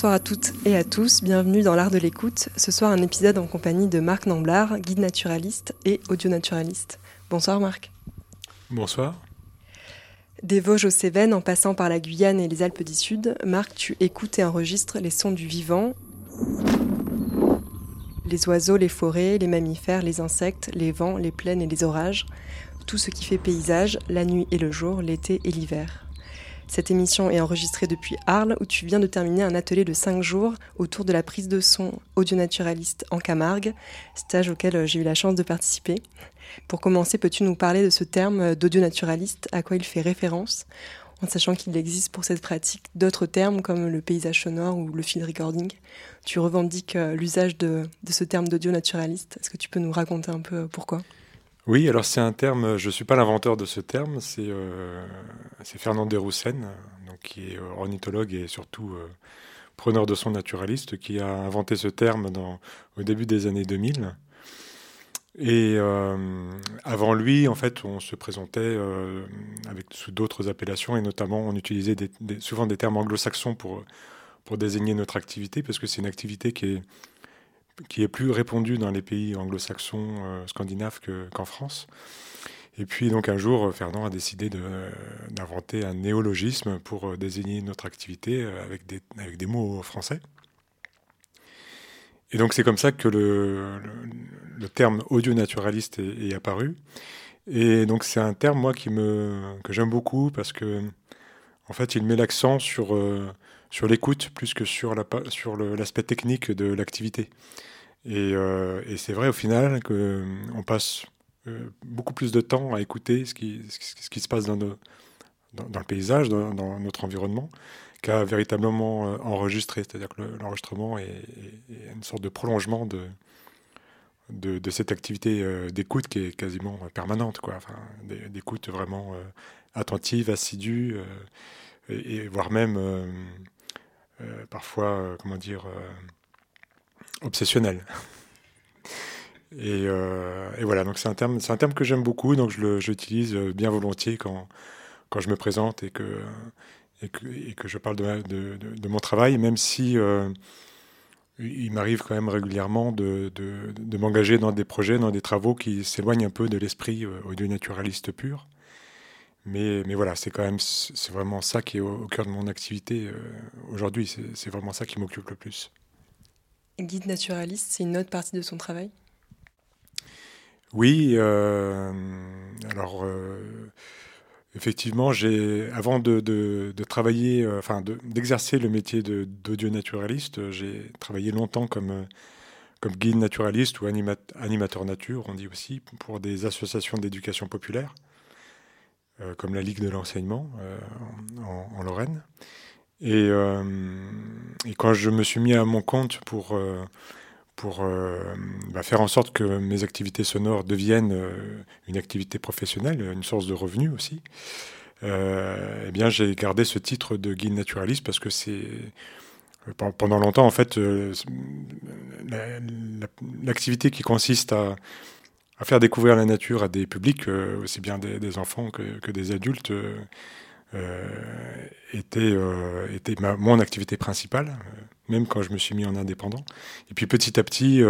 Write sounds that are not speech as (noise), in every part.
Bonsoir à toutes et à tous, bienvenue dans l'art de l'écoute. Ce soir un épisode en compagnie de Marc Namblard, guide naturaliste et audio-naturaliste. Bonsoir Marc. Bonsoir. Des Vosges aux Cévennes en passant par la Guyane et les Alpes du Sud, Marc, tu écoutes et enregistres les sons du vivant, les oiseaux, les forêts, les mammifères, les insectes, les vents, les plaines et les orages, tout ce qui fait paysage, la nuit et le jour, l'été et l'hiver. Cette émission est enregistrée depuis Arles où tu viens de terminer un atelier de 5 jours autour de la prise de son audio-naturaliste en Camargue, stage auquel euh, j'ai eu la chance de participer. Pour commencer, peux-tu nous parler de ce terme d'audio-naturaliste, à quoi il fait référence, en sachant qu'il existe pour cette pratique d'autres termes comme le paysage sonore ou le field recording Tu revendiques euh, l'usage de, de ce terme d'audio-naturaliste. Est-ce que tu peux nous raconter un peu euh, pourquoi? Oui, alors c'est un terme, je ne suis pas l'inventeur de ce terme, c'est euh, Fernand Desroussen, donc, qui est ornithologue et surtout euh, preneur de son naturaliste, qui a inventé ce terme au début des années 2000. Et euh, avant lui, en fait, on se présentait euh, avec, sous d'autres appellations, et notamment on utilisait souvent des termes anglo-saxons pour désigner notre activité, parce que c'est une activité qui est, qui est plus répandue dans les pays anglo-saxons, euh, scandinaves que- qu'en France. Et puis donc un jour, Fernand a décidé d'inventer un néologisme pour euh, désigner notre activité euh, avec des, mots français. Et donc c'est comme ça que le, terme audio-naturaliste est, est apparu. Et donc c'est un terme moi qui me que j'aime beaucoup parce que en fait il met l'accent sur sur l'écoute plus que sur la pa- sur l'aspect technique de l'activité. Et, euh, et c'est vrai au final que euh, passe euh, beaucoup plus de temps à écouter ce qui ce qui, se passe dans, nos- dans, le paysage, dans, notre environnement, qu'à véritablement enregistrer. C'est-à-dire que le- l'enregistrement est, une sorte de prolongement de, de, cette activité d'écoute qui est quasiment permanente, quoi. Enfin, d'é- d'écoute vraiment attentive, assidue, et, et voire même parfois, euh, comment dire, euh, obsessionnelle. (laughs) Et, euh, voilà, donc c'est un terme, c'est un terme que j'aime beaucoup, donc je euh, bien volontiers quand, quand je me présente et que, et que, je parle de, de, mon travail, même si euh, il m'arrive quand même régulièrement de, m'engager dans des projets, dans des travaux qui s'éloignent un peu de l'esprit euh, audio-naturaliste pur. Mais, mais voilà, c'est quand même, c'est vraiment ça qui est au, au cœur de mon activité euh, aujourd'hui. C'est vraiment ça qui m'occupe le plus. Guide naturaliste, c'est une autre partie de son travail? Oui, euh, alors euh, effectivement, j'ai avant de, de- de travailler, enfin de- d'exercer le métier d'audio-naturaliste, euh, j'ai travaillé longtemps comme, comme guide naturaliste ou anima- animateur nature, on dit aussi, pour des associations d'éducation populaire, comme la Ligue de l'enseignement euh, en, Lorraine. Et, euh, et quand je me suis mis à mon compte pour euh, pour euh, bah, faire en sorte que mes activités sonores deviennent euh, une activité professionnelle, une source de revenus aussi. euh, eh bien, j'ai gardé ce titre de guide naturaliste parce que c'est pendant longtemps, en fait, euh, la- la- l'activité qui consiste à, à faire découvrir la nature à des publics, euh, aussi bien des, enfants que, des adultes, euh, euh, était, était mon activité principale, même quand je me suis mis en indépendant. Et puis petit à petit,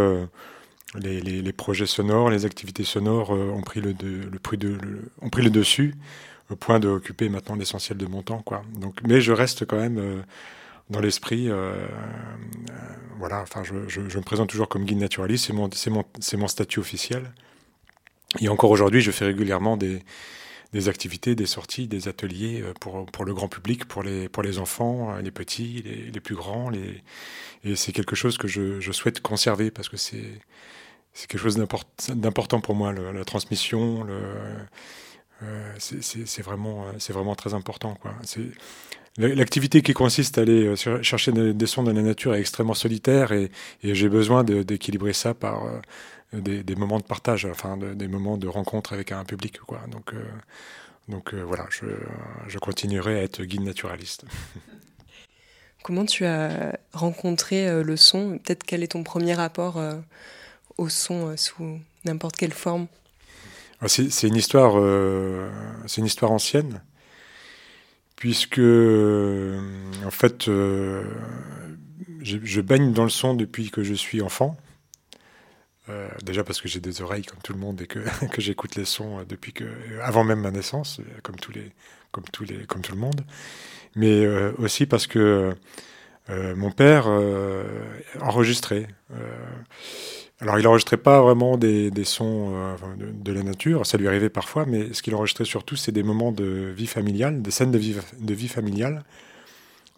les, projets sonores, les activités sonores ont, pris le, ont pris le dessus, au point d'occuper maintenant l'essentiel de mon temps. Quoi. Donc, mais je reste quand même dans l'esprit. voilà, enfin, je, me présente toujours comme guide naturaliste, c'est mon, mon, mon statut officiel. Et encore aujourd'hui, je fais régulièrement des, activités, des sorties, des ateliers euh, pour, le grand public, pour les, pour les enfants, euh, les petits, les, plus grands. Les... Et c'est quelque chose que je, souhaite conserver parce que c'est c'est quelque chose d'import- d'important pour moi, la transmission. Le, euh, c'est- vraiment, euh, c'est vraiment très important. quoi. C'est- L'activité qui consiste à aller chercher des, sons dans la nature est extrêmement solitaire et, j'ai besoin d'équilibrer ça par des, des moments de partage, enfin de- des moments de rencontre avec un public. Quoi. Donc, euh, donc euh, voilà, je, je continuerai à être guide naturaliste. (laughs) Comment tu as rencontré euh, le son? Peut-être quel est ton premier rapport au son sous n'importe quelle forme? Ah, C'est une histoire, c'est une histoire ancienne, puisque en fait, je, je baigne dans le son depuis que je suis enfant. Euh, déjà parce que j'ai des oreilles comme tout le monde et que, (laughs) j'écoute les sons depuis que, avant même ma naissance, comme tous les, comme tous les, comme tout le monde. Mais euh, aussi parce que euh, mon père euh, enregistrait. Euh, alors, il enregistrait pas vraiment des, sons euh, de, de la nature, ça lui arrivait parfois, mais ce qu'il enregistrait surtout, c'est des moments de vie familiale, des scènes de vie, de vie familiale,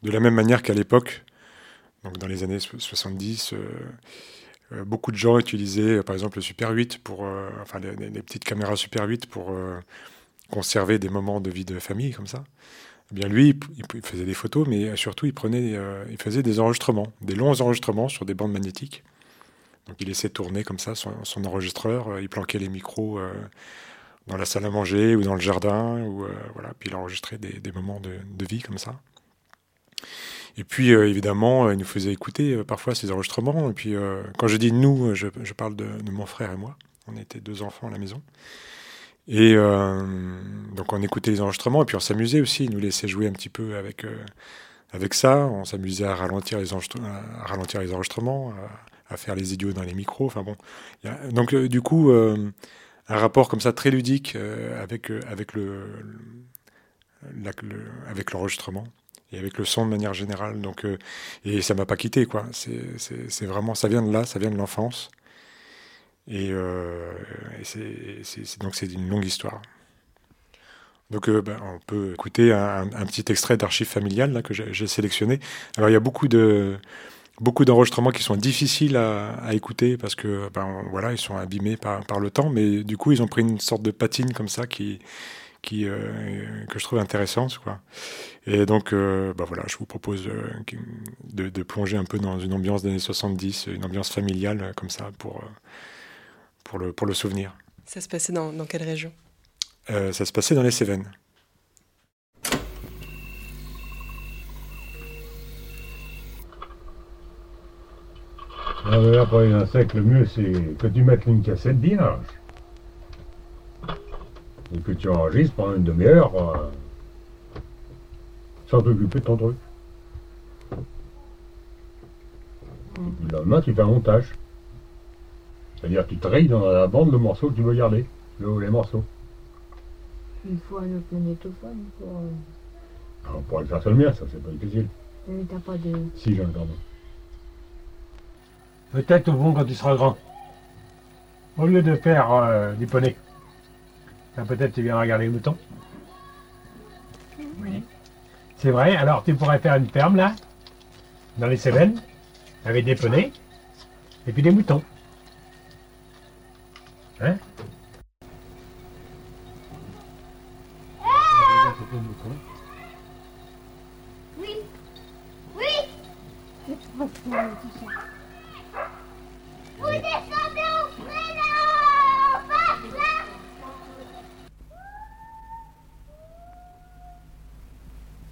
de la même manière qu'à l'époque, donc dans les années so- 70, euh, euh, beaucoup de gens utilisaient, euh, par exemple, le Super 8 pour, euh, enfin, les, petites caméras Super 8 pour euh, conserver des moments de vie de famille comme ça. Eh bien, lui, il faisait des photos, mais surtout, il euh, faisait des enregistrements, des longs enregistrements sur des bandes magnétiques. Donc il laissait tourner comme ça son, enregistreur, euh, il planquait les micros euh, dans la salle à manger ou dans le jardin, ou, euh, voilà, puis il enregistrait des, moments de vie comme ça. Et puis euh, évidemment, euh, il nous faisait écouter euh, parfois ces enregistrements. Et puis quand je dis nous, je, parle de, mon frère et moi. On était deux enfants à la maison. Et donc on écoutait les enregistrements et puis on s'amusait aussi. Il nous laissait jouer un petit peu avec, avec ça. On s'amusait à ralentir les, enregistrements, à, faire les idiots dans les micros. Enfin bon. Donc du coup, un rapport comme ça très ludique avec, avec le- avec l'enregistrement et avec le son de manière générale. Donc, euh, et ça m'a pas quitté, quoi. C'est- vraiment, ça vient de là, ça vient de l'enfance. Et, euh, donc c'est une longue histoire. Donc euh, ben, on peut écouter un, petit extrait d'archives familiales là, que j'ai sélectionné. Alors il y a beaucoup de beaucoup d'enregistrements qui sont difficiles à, écouter parce que ben, voilà ils sont abîmés par le temps, mais du coup ils ont pris une sorte de patine comme ça qui qui euh, que je trouve intéressante quoi. Et donc euh, ben, voilà je vous propose euh, de, de plonger un peu dans une ambiance des années 70, une ambiance familiale comme ça pour pour le pour le souvenir. Ça se passait dans, dans quelle région? Euh, ça se passait dans les Cévennes. Ah, mais là, pour les insectes, le mieux, c'est que tu mettes une cassette vierge. Et que tu enregistres pendant une demi-heure euh, sans t'occuper de ton truc. Et puis le lendemain, tu fais un montage. C'est-à-dire que tu trilles dans la bande le morceau que tu veux garder, le, les morceaux. Il faut un autre magnétophone pour. euh, Alors, on pourrait le faire sur le mien, ça, c'est pas difficile. Mais t'as pas de. Si, j'ai un cordon. Peut-être au fond quand tu seras grand. Au lieu de faire euh, du poney. Ben, peut-être tu viendras regarder les moutons. Oui. C'est vrai, alors tu pourrais faire une ferme là, dans les Cévennes, avec des poneys, et puis des moutons. Hein? Oui. Oui.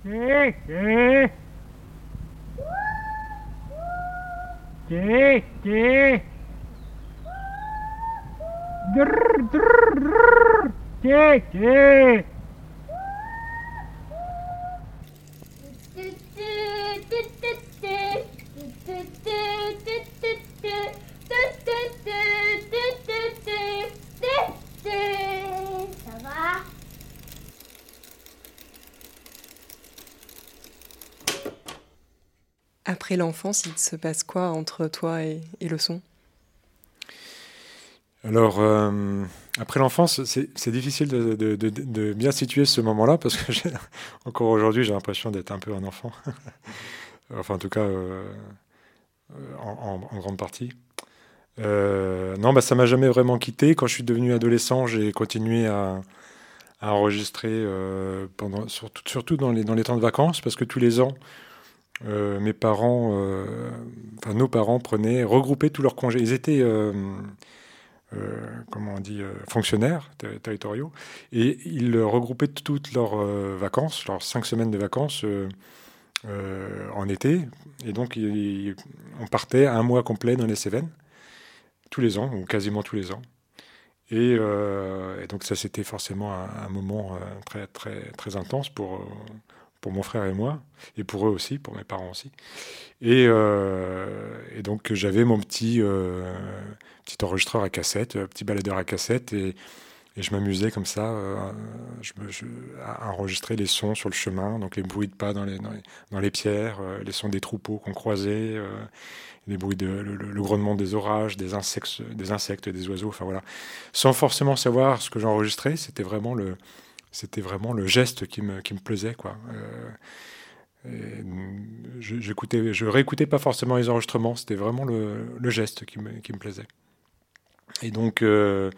Gee, gee. Drrr, drrr, drrr. Gee, gee. Doo Après l'enfance, il se passe quoi entre toi et, le son? Alors, euh, après l'enfance, c'est difficile de, bien situer ce moment-là parce que (laughs) encore aujourd'hui, j'ai l'impression d'être un peu un enfant. (laughs) enfin, en tout cas, euh, en, grande partie. Euh, non, bah, ça m'a jamais vraiment quitté. Quand je suis devenu adolescent, j'ai continué à, enregistrer surtout, dans les temps de vacances parce que tous les ans, euh, mes parents, euh, enfin nos parents prenaient, regroupaient tous leurs congés. Ils étaient euh, comment on dit, fonctionnaires ter- territoriaux, et ils regroupaient toutes leurs vacances, leurs cinq semaines de vacances en été, et donc on partait un mois complet dans les Cévennes, tous les ans, ou quasiment tous les ans. Et, donc ça, c'était forcément un, moment très, très, très intense pour, pour mon frère et moi, et pour eux aussi, pour mes parents aussi. Et, euh, et donc j'avais mon petit, euh, petit enregistreur à cassette, euh, petit baladeur à cassette, et, et je m'amusais comme ça je je- à enregistrer les sons sur le chemin, donc les bruits de pas dans les, dans les, dans les pierres, les sons des troupeaux qu'on croisait, les bruits de le, le- le grondement des orages, des insectes, des insectes, des oiseaux, enfin voilà, sans forcément savoir ce que j'enregistrais, c'était vraiment le c'était vraiment le geste qui me, qui me plaisait quoi. Euh, je, je réécoutais pas forcément les enregistrements, c'était vraiment le, le geste qui me, qui me plaisait. Et donc, euh,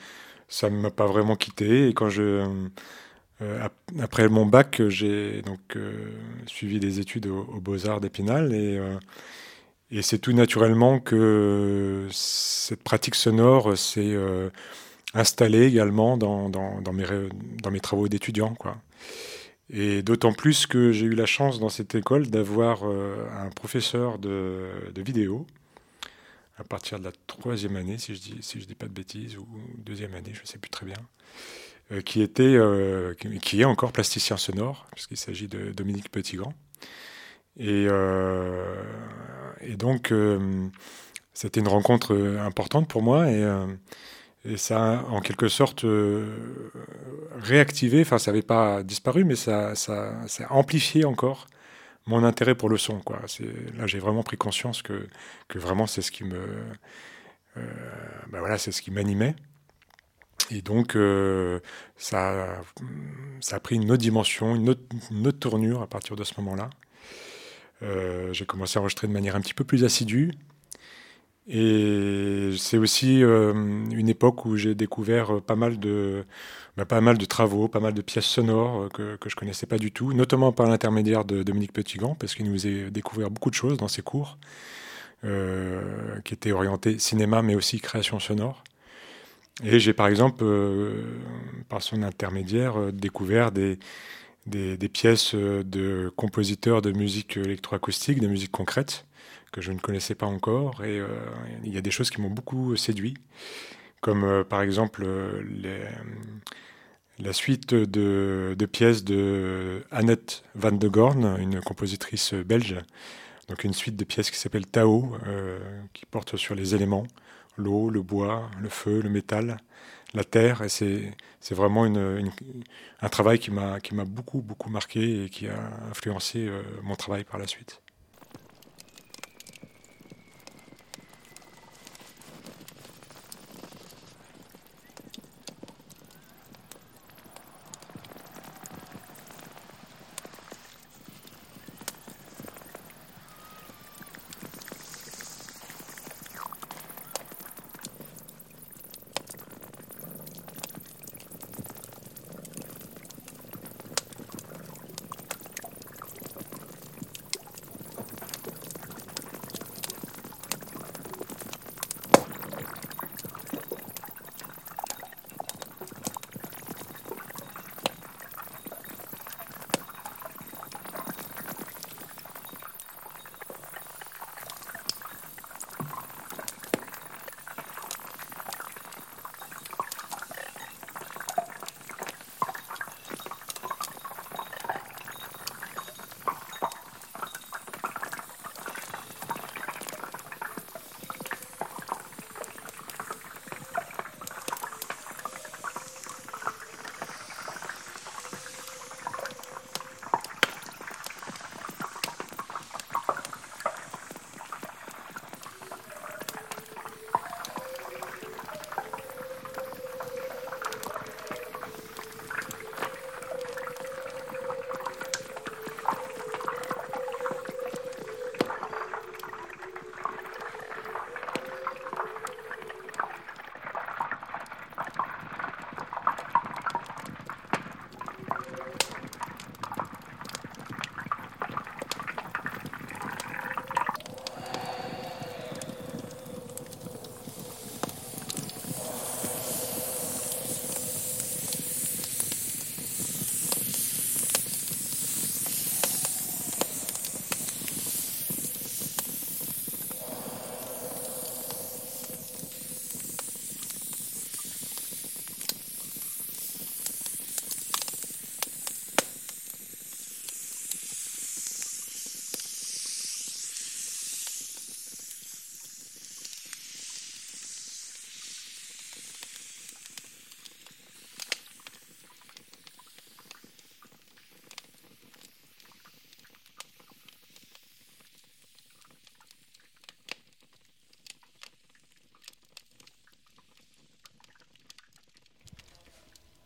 ça ne m'a pas vraiment quitté. Et quand je, euh, ap- après mon bac, j'ai donc suivi des études aux, aux Beaux-Arts d'Épinal. Et, et c'est tout naturellement que cette pratique sonore euh, installée également dans, dans, mes, dans mes travaux d'étudiant. Et d'autant plus que j'ai eu la chance dans cette école d'avoir euh, un professeur de, de vidéo à partir de la troisième année, si je dis, si dis pas de bêtises, ou deuxième année, je ne sais plus très bien, euh, qui était, euh, qui, est encore plasticien sonore, puisqu'il s'agit de Dominique Petitgrand. Et, et donc, c'était une rencontre importante pour moi, et, et ça a en quelque sorte euh, réactivé, enfin ça n'avait pas disparu, mais ça, ça, ça a amplifié encore mon intérêt pour le son. Quoi. Là j'ai vraiment pris conscience que, que vraiment c'est ce qui me... euh, ben voilà, c'est ce qui m'animait. Et donc euh, ça, ça a pris une autre dimension, une autre, une autre tournure à partir de ce moment-là. Euh, j'ai commencé à enregistrer de manière un petit peu plus assidue. Et c'est aussi euh, une époque où j'ai découvert euh, pas mal de, bah, pas mal de travaux, pas mal de pièces sonores euh, que, que je connaissais pas du tout, notamment par l'intermédiaire de Dominique Petitgrand, parce qu'il nous a découvert beaucoup de choses dans ses cours, qui étaient orientés cinéma, mais aussi création sonore. Et j'ai par exemple, par son intermédiaire, découvert des, des, pièces de compositeurs de musique électroacoustique, de musique concrète, que je ne connaissais pas encore. Et euh, il y a des choses qui m'ont beaucoup séduit, comme euh, par exemple euh, la suite de, pièces de Annette van de Gorn, une compositrice belge. Donc une suite de pièces qui s'appelle Tao, qui porte sur les éléments, l'eau, le bois, le feu, le métal, la terre. Et c'est vraiment une, un travail qui m'a beaucoup, beaucoup marqué et qui a influencé mon travail par la suite.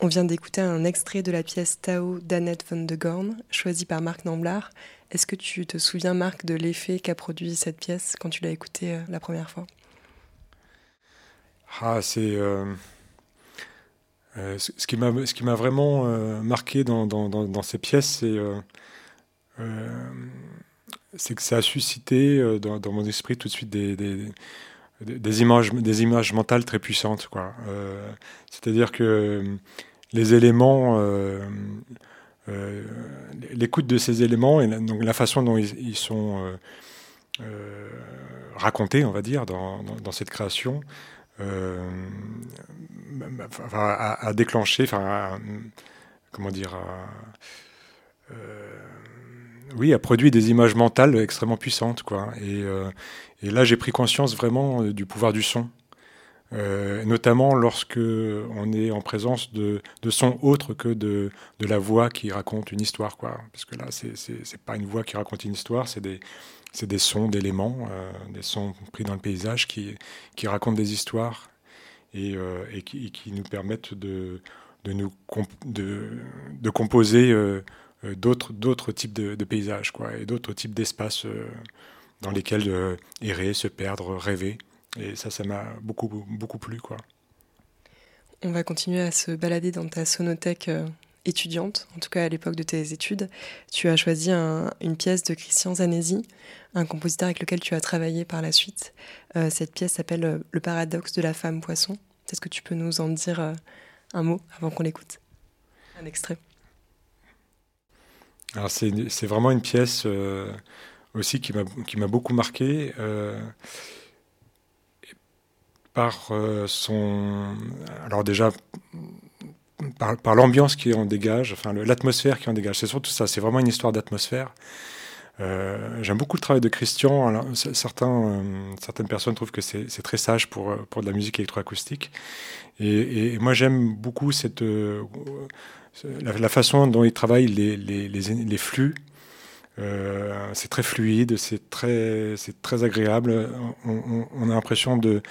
On vient d'écouter un extrait de la pièce Tao d'Annette von de Gorn, choisie par Marc Namblard. Est-ce que tu te souviens, Marc, de l'effet qu'a produit cette pièce quand tu l'as écoutée euh, la première fois? Ah, c'est. euh, euh, ce qui m'a vraiment marqué dans, dans, dans, dans ces pièces, c'est c'est que ça a suscité dans, mon esprit tout de suite des, des, des- images, des images mentales très puissantes. quoi. C'est-à-dire que les éléments, euh, euh, l'écoute de ces éléments et la, donc la façon dont ils, sont euh, racontés, on va dire, dans, cette création, enfin, à, à déclencher, enfin, comment dire, oui, a produit des images mentales extrêmement puissantes, quoi. Et, là, j'ai pris conscience vraiment du pouvoir du son, Euh, notamment lorsque on est en présence de, de sons autres que de, de la voix qui raconte une histoire, quoi. Parce que là, c'est c'est pas une voix qui raconte une histoire, c'est des des sons d'éléments, euh, des sons pris dans le paysage qui qui racontent des histoires et, euh, et qui, qui nous permettent de de nous comp- de, composer d'autres types de, paysages quoi et d'autres types d'espaces dans lesquels errer se perdre rêver et ça ça m'a beaucoup beaucoup plu quoi On va continuer à se balader dans ta sonothèque euh, étudiante, en tout cas à l'époque de tes études. Tu as choisi un- une pièce de Christian Zanesi, un compositeur avec lequel tu as travaillé par la suite. Euh, cette pièce s'appelle euh, Le paradoxe de la femme poisson. Est-ce que tu peux nous en dire euh, un mot avant qu'on l'écoute? Un extrait. Alors c'est vraiment une pièce euh, aussi qui m'a qui m'a beaucoup marqué par euh, son alors déjà par, l'ambiance qui en dégage, enfin l'atmosphère qui en dégage. C'est surtout ça. C'est vraiment une histoire d'atmosphère. Euh, J'aime beaucoup le travail de Christian. Certains, euh, certaines personnes trouvent que c'est très sage pour, pour de la musique électroacoustique. Et, et moi, j'aime beaucoup cette, la, façon dont il travaille les, les, les, flux. C'est très fluide, c'est très, très agréable. On a l'impression de,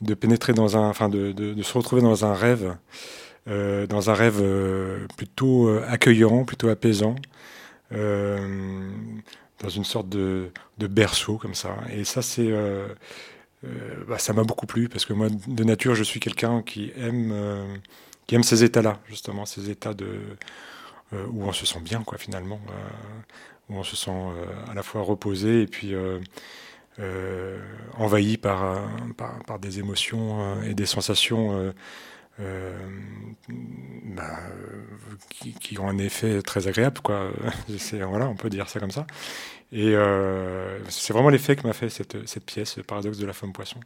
de pénétrer dans un, enfin, de, de, se retrouver dans un rêve, euh, dans un rêve euh, plutôt euh, accueillant, plutôt apaisant, dans une sorte de, de berceau comme ça. Et ça, c'est, bah, ça m'a beaucoup plu parce que moi, de nature, je suis quelqu'un qui aime, qui aime ces états-là, justement, ces états de où on se sent bien, quoi, finalement, où on se sent à la fois reposé et puis euh, envahi par, euh, par, par des émotions euh, et des sensations bah, qui, ont un effet très agréable, quoi. (laughs) Voilà, on peut dire ça comme ça. Et c'est vraiment l'effet que m'a fait cette, cette pièce, le paradoxe de la femme poisson.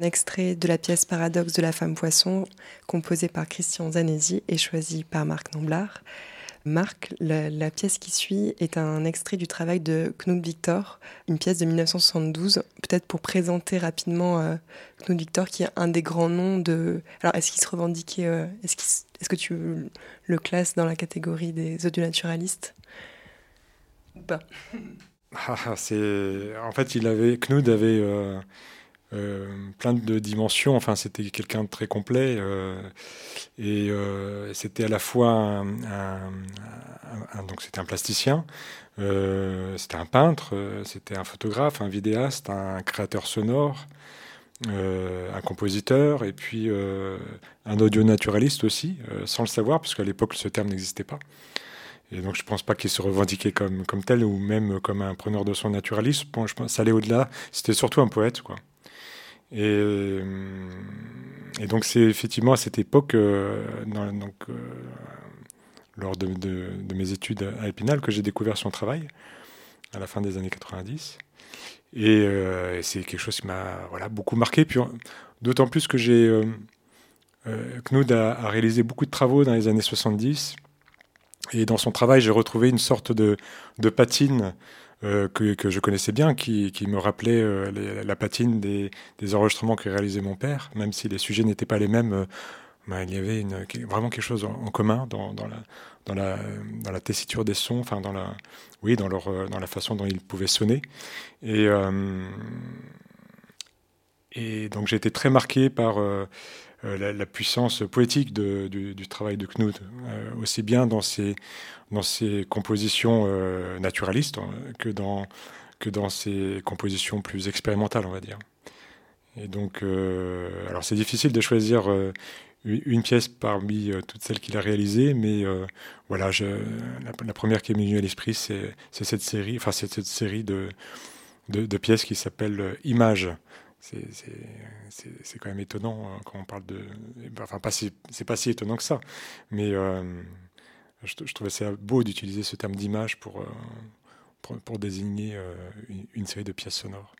Un extrait de la pièce Paradoxe de la femme poisson, composée par Christian Zanesi et choisie par Marc Namblard. Marc, la, pièce qui suit est un extrait du travail de Knut Victor, une pièce de 1972. Peut-être pour présenter rapidement euh, Knut Victor, qui est un des grands noms de. Alors, est-ce qu'il se revendiquait euh, Est-ce est -ce que tu le classes dans la catégorie des audionaturalistes Ou pas? Ah, c'est En fait, il avait, Knut avait. Euh... Euh, plein de dimensions. Enfin, c'était quelqu'un de très complet euh, et euh, c'était à la fois un, donc un plasticien, c'était un peintre, c'était un photographe, un vidéaste, un créateur sonore, un compositeur et puis un audio naturaliste aussi, sans le savoir parce qu'à l'époque ce terme n'existait pas. Et donc je pense pas qu'il se revendiquait comme, comme tel ou même comme un preneur de son naturaliste. Bon, je pense ça allait au-delà. C'était surtout un poète, quoi. Et, euh, et, donc c'est effectivement à cette époque, euh, donc, euh, lors de, mes études à Épinal, que j'ai découvert son travail à la fin des années 90. Et, c'est quelque chose qui m'a voilà, beaucoup marqué. Puis d'autant plus que Knud a, réalisé beaucoup de travaux dans les années 70. Et dans son travail, j'ai retrouvé une sorte de patine euh, que, je connaissais bien, qui, qui me rappelait euh, la patine des, des enregistrements que réalisait mon père, même si les sujets n'étaient pas les mêmes. Euh, ben, il y avait vraiment quelque chose en, en commun dans, dans, la, dans, la, dans la tessiture des sons, enfin dans la, oui, dans, leur, dans la façon dont ils pouvaient sonner. Et, et donc j'ai été très marqué par la, la, puissance poétique du, travail de Knut, aussi bien dans ses compositions euh, naturalistes hein, que dans, ses compositions plus expérimentales, on va dire. Et donc, euh, alors c'est difficile de choisir euh, une pièce parmi euh, toutes celles qu'il a réalisées, mais euh, voilà, la, première qui est venue à l'esprit, c'est cette série, enfin cette série de, pièces qui s'appelle euh, Images. C'est quand même étonnant hein, quand on parle de, enfin pas si, c'est pas si étonnant que ça, mais je, je, trouvais ça beau d'utiliser ce terme d'image pour, euh, pour, désigner euh, une série de pièces sonores.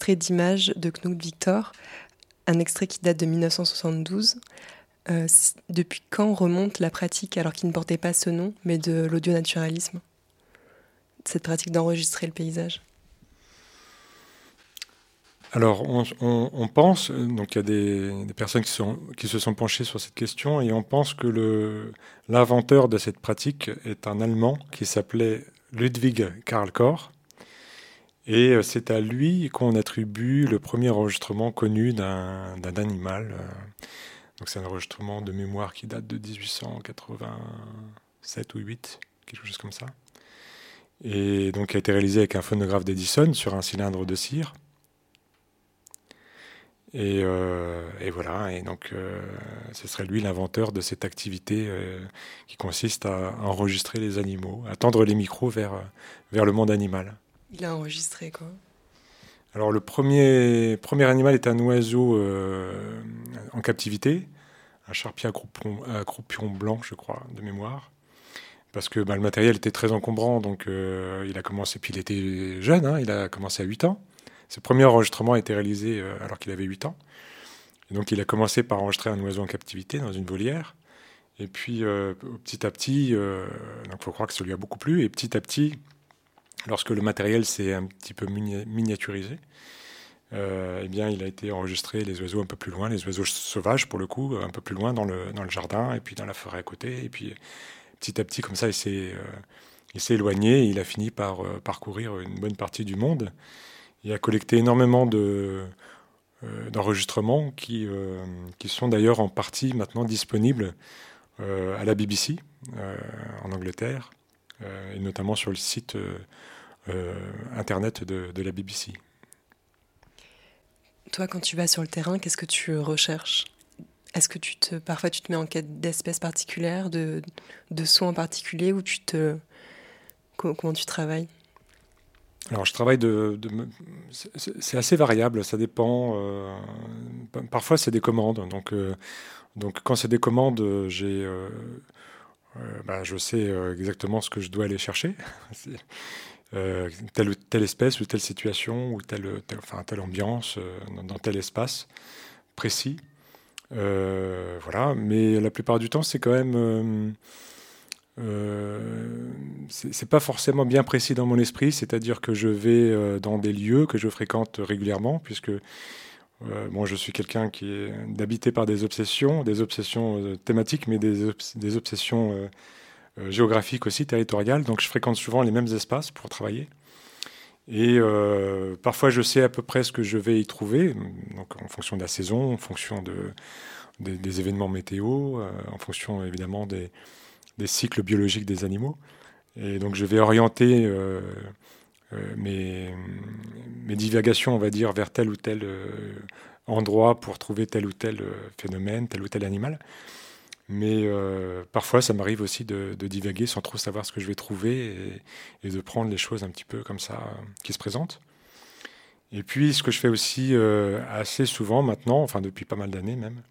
Extrait d'image de Knut Victor, un extrait qui date de 1972. Euh, depuis quand remonte la pratique, alors qu'il ne portait pas ce nom, mais de l'audionaturalisme? Cette pratique d'enregistrer le paysage. Alors, on, pense, donc il y a des, personnes qui, qui se sont penchées sur cette question, et on pense que l'inventeur de cette pratique est un Allemand qui s'appelait Ludwig Karl Koch, Et euh, c'est à lui qu'on attribue le premier enregistrement connu d'un animal. Donc c'est un enregistrement de mémoire qui date de 1887 ou 8, quelque chose comme ça. Et donc qui a été réalisé avec un phonographe d'Edison sur un cylindre de cire. Et, euh, voilà, et donc euh, ce serait lui l'inventeur de cette activité euh, qui consiste à enregistrer les animaux, à tendre les micros vers, vers le monde animal. Il a enregistré quoi? Alors le premier, premier animal est un oiseau en captivité, un charpier à croupion, blanc, je crois, de mémoire. Parce que bah, le matériel était très encombrant, donc il a commencé, puis il était jeune, hein, il a commencé à 8 ans. Ce premier enregistrement a été réalisé euh, alors qu'il avait 8 ans. Donc il a commencé par enregistrer un oiseau en captivité dans une volière. Et puis euh, petit à petit, euh, il faut croire que ça lui a beaucoup plu. Et petit à petit, lorsque le matériel s'est un petit peu miniaturisé, eh bien, il a été enregistré les oiseaux un peu plus loin, les oiseaux sauvages pour le coup, un peu plus loin dans le, dans le jardin et puis dans la forêt à côté. Et puis petit à petit, comme ça, il s'est, s'est éloigné et il a fini par parcourir une bonne partie du monde. Il a collecté énormément de, euh, d'enregistrements qui, euh, qui sont d'ailleurs en partie maintenant disponibles euh, à la BBC en Angleterre, et notamment sur le site internet de, de, la BBC. Toi, quand tu vas sur le terrain, qu'est-ce que tu recherches? Est-ce que tu te, parfois tu te mets en quête d'espèces particulières, de, de sons en particulier, ou tu te, comment tu travailles? Alors, je travaille de. c'est assez variable, ça dépend. Euh, parfois, c'est des commandes. Donc, euh, donc quand c'est des commandes, j'ai. Euh, bah, je sais exactement ce que je dois aller chercher. (laughs) telle ou telle espèce ou telle situation ou telle, enfin, telle ambiance dans, dans, tel espace précis. voilà. Mais la plupart du temps, c'est quand même euh, c'est pas forcément bien précis dans mon esprit, c'est-à-dire que je vais euh, dans des lieux que je fréquente régulièrement, puisque euh, moi je suis quelqu'un qui est d'habité par des obsessions, des obsessions thématiques, mais des, des obsessions géographiques aussi, territoriales. Donc je fréquente souvent les mêmes espaces pour travailler. Et parfois je sais à peu près ce que je vais y trouver, donc en fonction de la saison, en fonction de, des événements météo, en fonction évidemment des, des cycles biologiques des animaux. Et donc je vais orienter euh, euh, mes, mes, divagations, on va dire, vers tel ou tel euh, endroit pour trouver tel ou tel phénomène, tel ou tel animal. Mais parfois, ça m'arrive aussi de, divaguer sans trop savoir ce que je vais trouver et, de prendre les choses un petit peu comme ça qui se présentent. Et puis, ce que je fais aussi assez souvent maintenant, enfin depuis pas mal d'années même,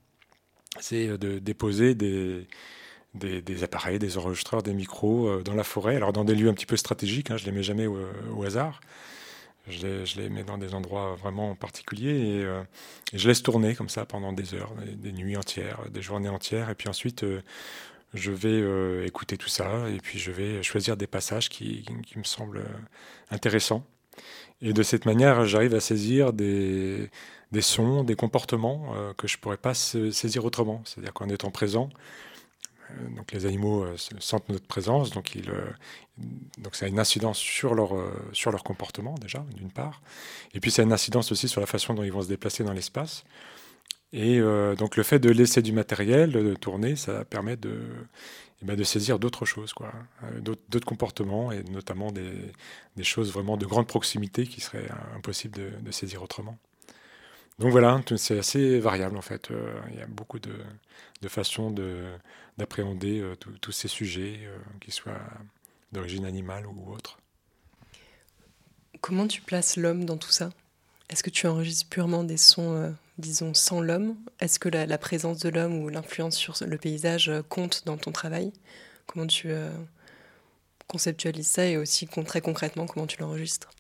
c'est de déposer des, appareils, des enregistreurs, des micros euh, dans la forêt. Alors dans des lieux un petit peu stratégiques, hein, je ne les mets jamais au, hasard. Je les, mets dans des endroits vraiment particuliers euh, et, je laisse tourner comme ça pendant des heures, des, nuits entières, des journées entières. Et puis ensuite, euh, je vais écouter tout ça et puis je vais choisir des passages qui, me semblent intéressants. Et de cette manière, j'arrive à saisir des, des sons, des comportements que je ne pourrais pas saisir autrement. C'est-à-dire qu'en étant présent, euh, donc les animaux euh, sentent notre présence, donc, ils, euh, donc ça a une incidence sur leur, sur leur comportement déjà, d'une part, et puis ça a une incidence aussi sur la façon dont ils vont se déplacer dans l'espace. Et donc le fait de laisser du matériel, de tourner, ça permet de, eh ben, de saisir d'autres choses, quoi, d'autres comportements, et notamment des, des, choses vraiment de grande proximité qui seraient impossibles de saisir autrement. Donc voilà, c'est assez variable en fait. Il y a beaucoup de, de façons d'appréhender euh, tous ces sujets, euh, qu'ils soient d'origine animale ou autre. Comment tu places l'homme dans tout ça? Est-ce que tu enregistres purement des sons, euh, disons, sans l'homme? Est-ce que la, présence de l'homme ou l'influence sur le paysage compte dans ton travail? Comment tu conceptualises ça et aussi très concrètement comment tu l'enregistres?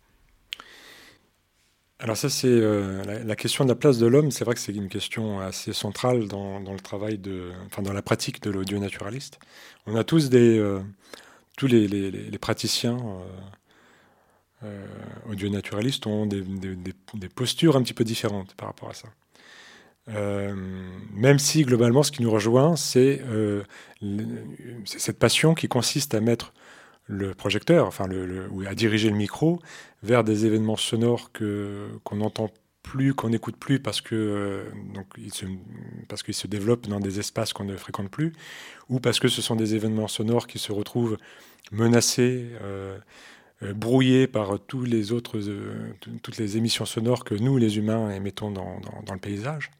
Alors ça, c'est euh, la, question de la place de l'homme. C'est vrai que c'est une question assez centrale dans, le travail de, enfin dans la pratique de l'audio naturaliste. On a tous des, euh, tous les, praticiens euh, audio naturalistes ont des, postures un petit peu différentes par rapport à ça. même si globalement, ce qui nous rejoint, c'est cette passion qui consiste à mettre le projecteur, enfin le, ou à diriger le micro vers des événements sonores que qu'on n'entend plus, qu'on n'écoute plus parce que euh, donc se, parce qu'ils se développent dans des espaces qu'on ne fréquente plus, ou parce que ce sont des événements sonores qui se retrouvent menacés, euh, euh, brouillés par tous les autres, toutes les émissions sonores que nous, les humains, émettons dans, dans, le paysage.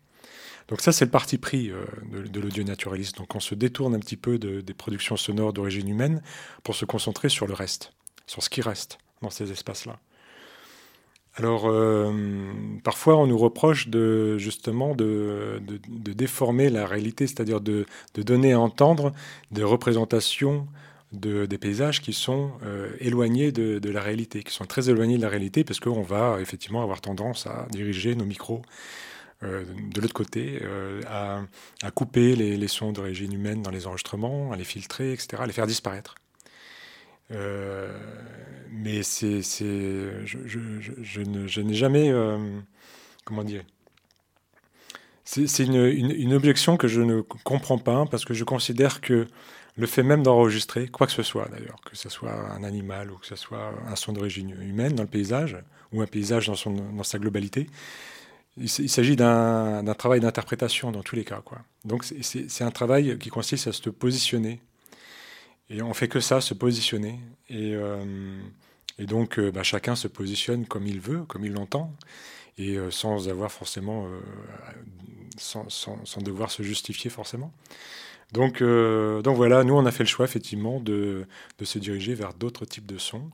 Donc ça, c'est le parti pris de, de l'audio naturaliste. Donc on se détourne un petit peu de, des productions sonores d'origine humaine pour se concentrer sur le reste, sur ce qui reste dans ces espaces-là. Alors, euh, parfois, on nous reproche de, justement de, déformer la réalité, c'est-à-dire de, donner à entendre des représentations des paysages qui sont euh, éloignés de, la réalité, qui sont très éloignés de la réalité, parce qu'on va effectivement avoir tendance à diriger nos micros euh, de l'autre côté, à, couper les, sons d'origine humaine dans les enregistrements, à les filtrer, etc., à les faire disparaître. Euh, mais c'est, je, n'ai jamais, euh, comment dire, c'est une, objection que je ne comprends pas parce que je considère que le fait même d'enregistrer, quoi que ce soit d'ailleurs, que ce soit un animal ou que ce soit un son d'origine humaine dans le paysage ou un paysage dans sa globalité, il, s'agit d'un travail d'interprétation dans tous les cas. Quoi. Donc c'est un travail qui consiste à se positionner et on fait que ça, se positionner. Et, euh, donc, euh, bah, chacun se positionne comme il veut, comme il l'entend, et euh, sans avoir forcément, sans, devoir se justifier forcément. Donc, voilà, nous, on a fait le choix, effectivement, de se diriger vers d'autres types de sons.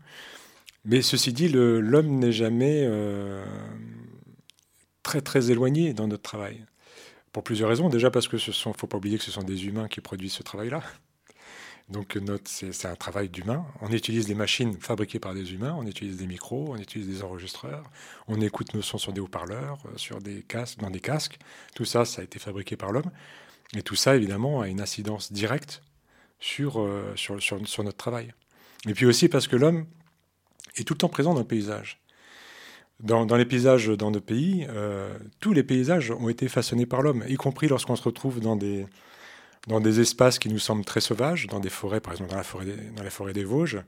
Mais ceci dit, l'homme n'est jamais très, très éloigné dans notre travail. Pour plusieurs raisons. Déjà parce que ce sont, faut pas oublier que ce sont des humains qui produisent ce travail-là. Donc c'est un travail d'humain. On utilise des machines fabriquées par des humains, on utilise des micros, on utilise des enregistreurs, on écoute nos sons sur des haut-parleurs, euh, sur des casques, dans des casques. Tout ça, ça a été fabriqué par l'homme. Et tout ça, évidemment, a une incidence directe sur, euh, sur, notre travail. Et puis aussi parce que l'homme est tout le temps présent dans le paysage. Dans, les paysages dans nos pays, euh, tous les paysages ont été façonnés par l'homme, y compris lorsqu'on se retrouve dans des, dans des espaces qui nous semblent très sauvages, dans des forêts, par exemple dans la forêt des, dans la forêt des Vosges.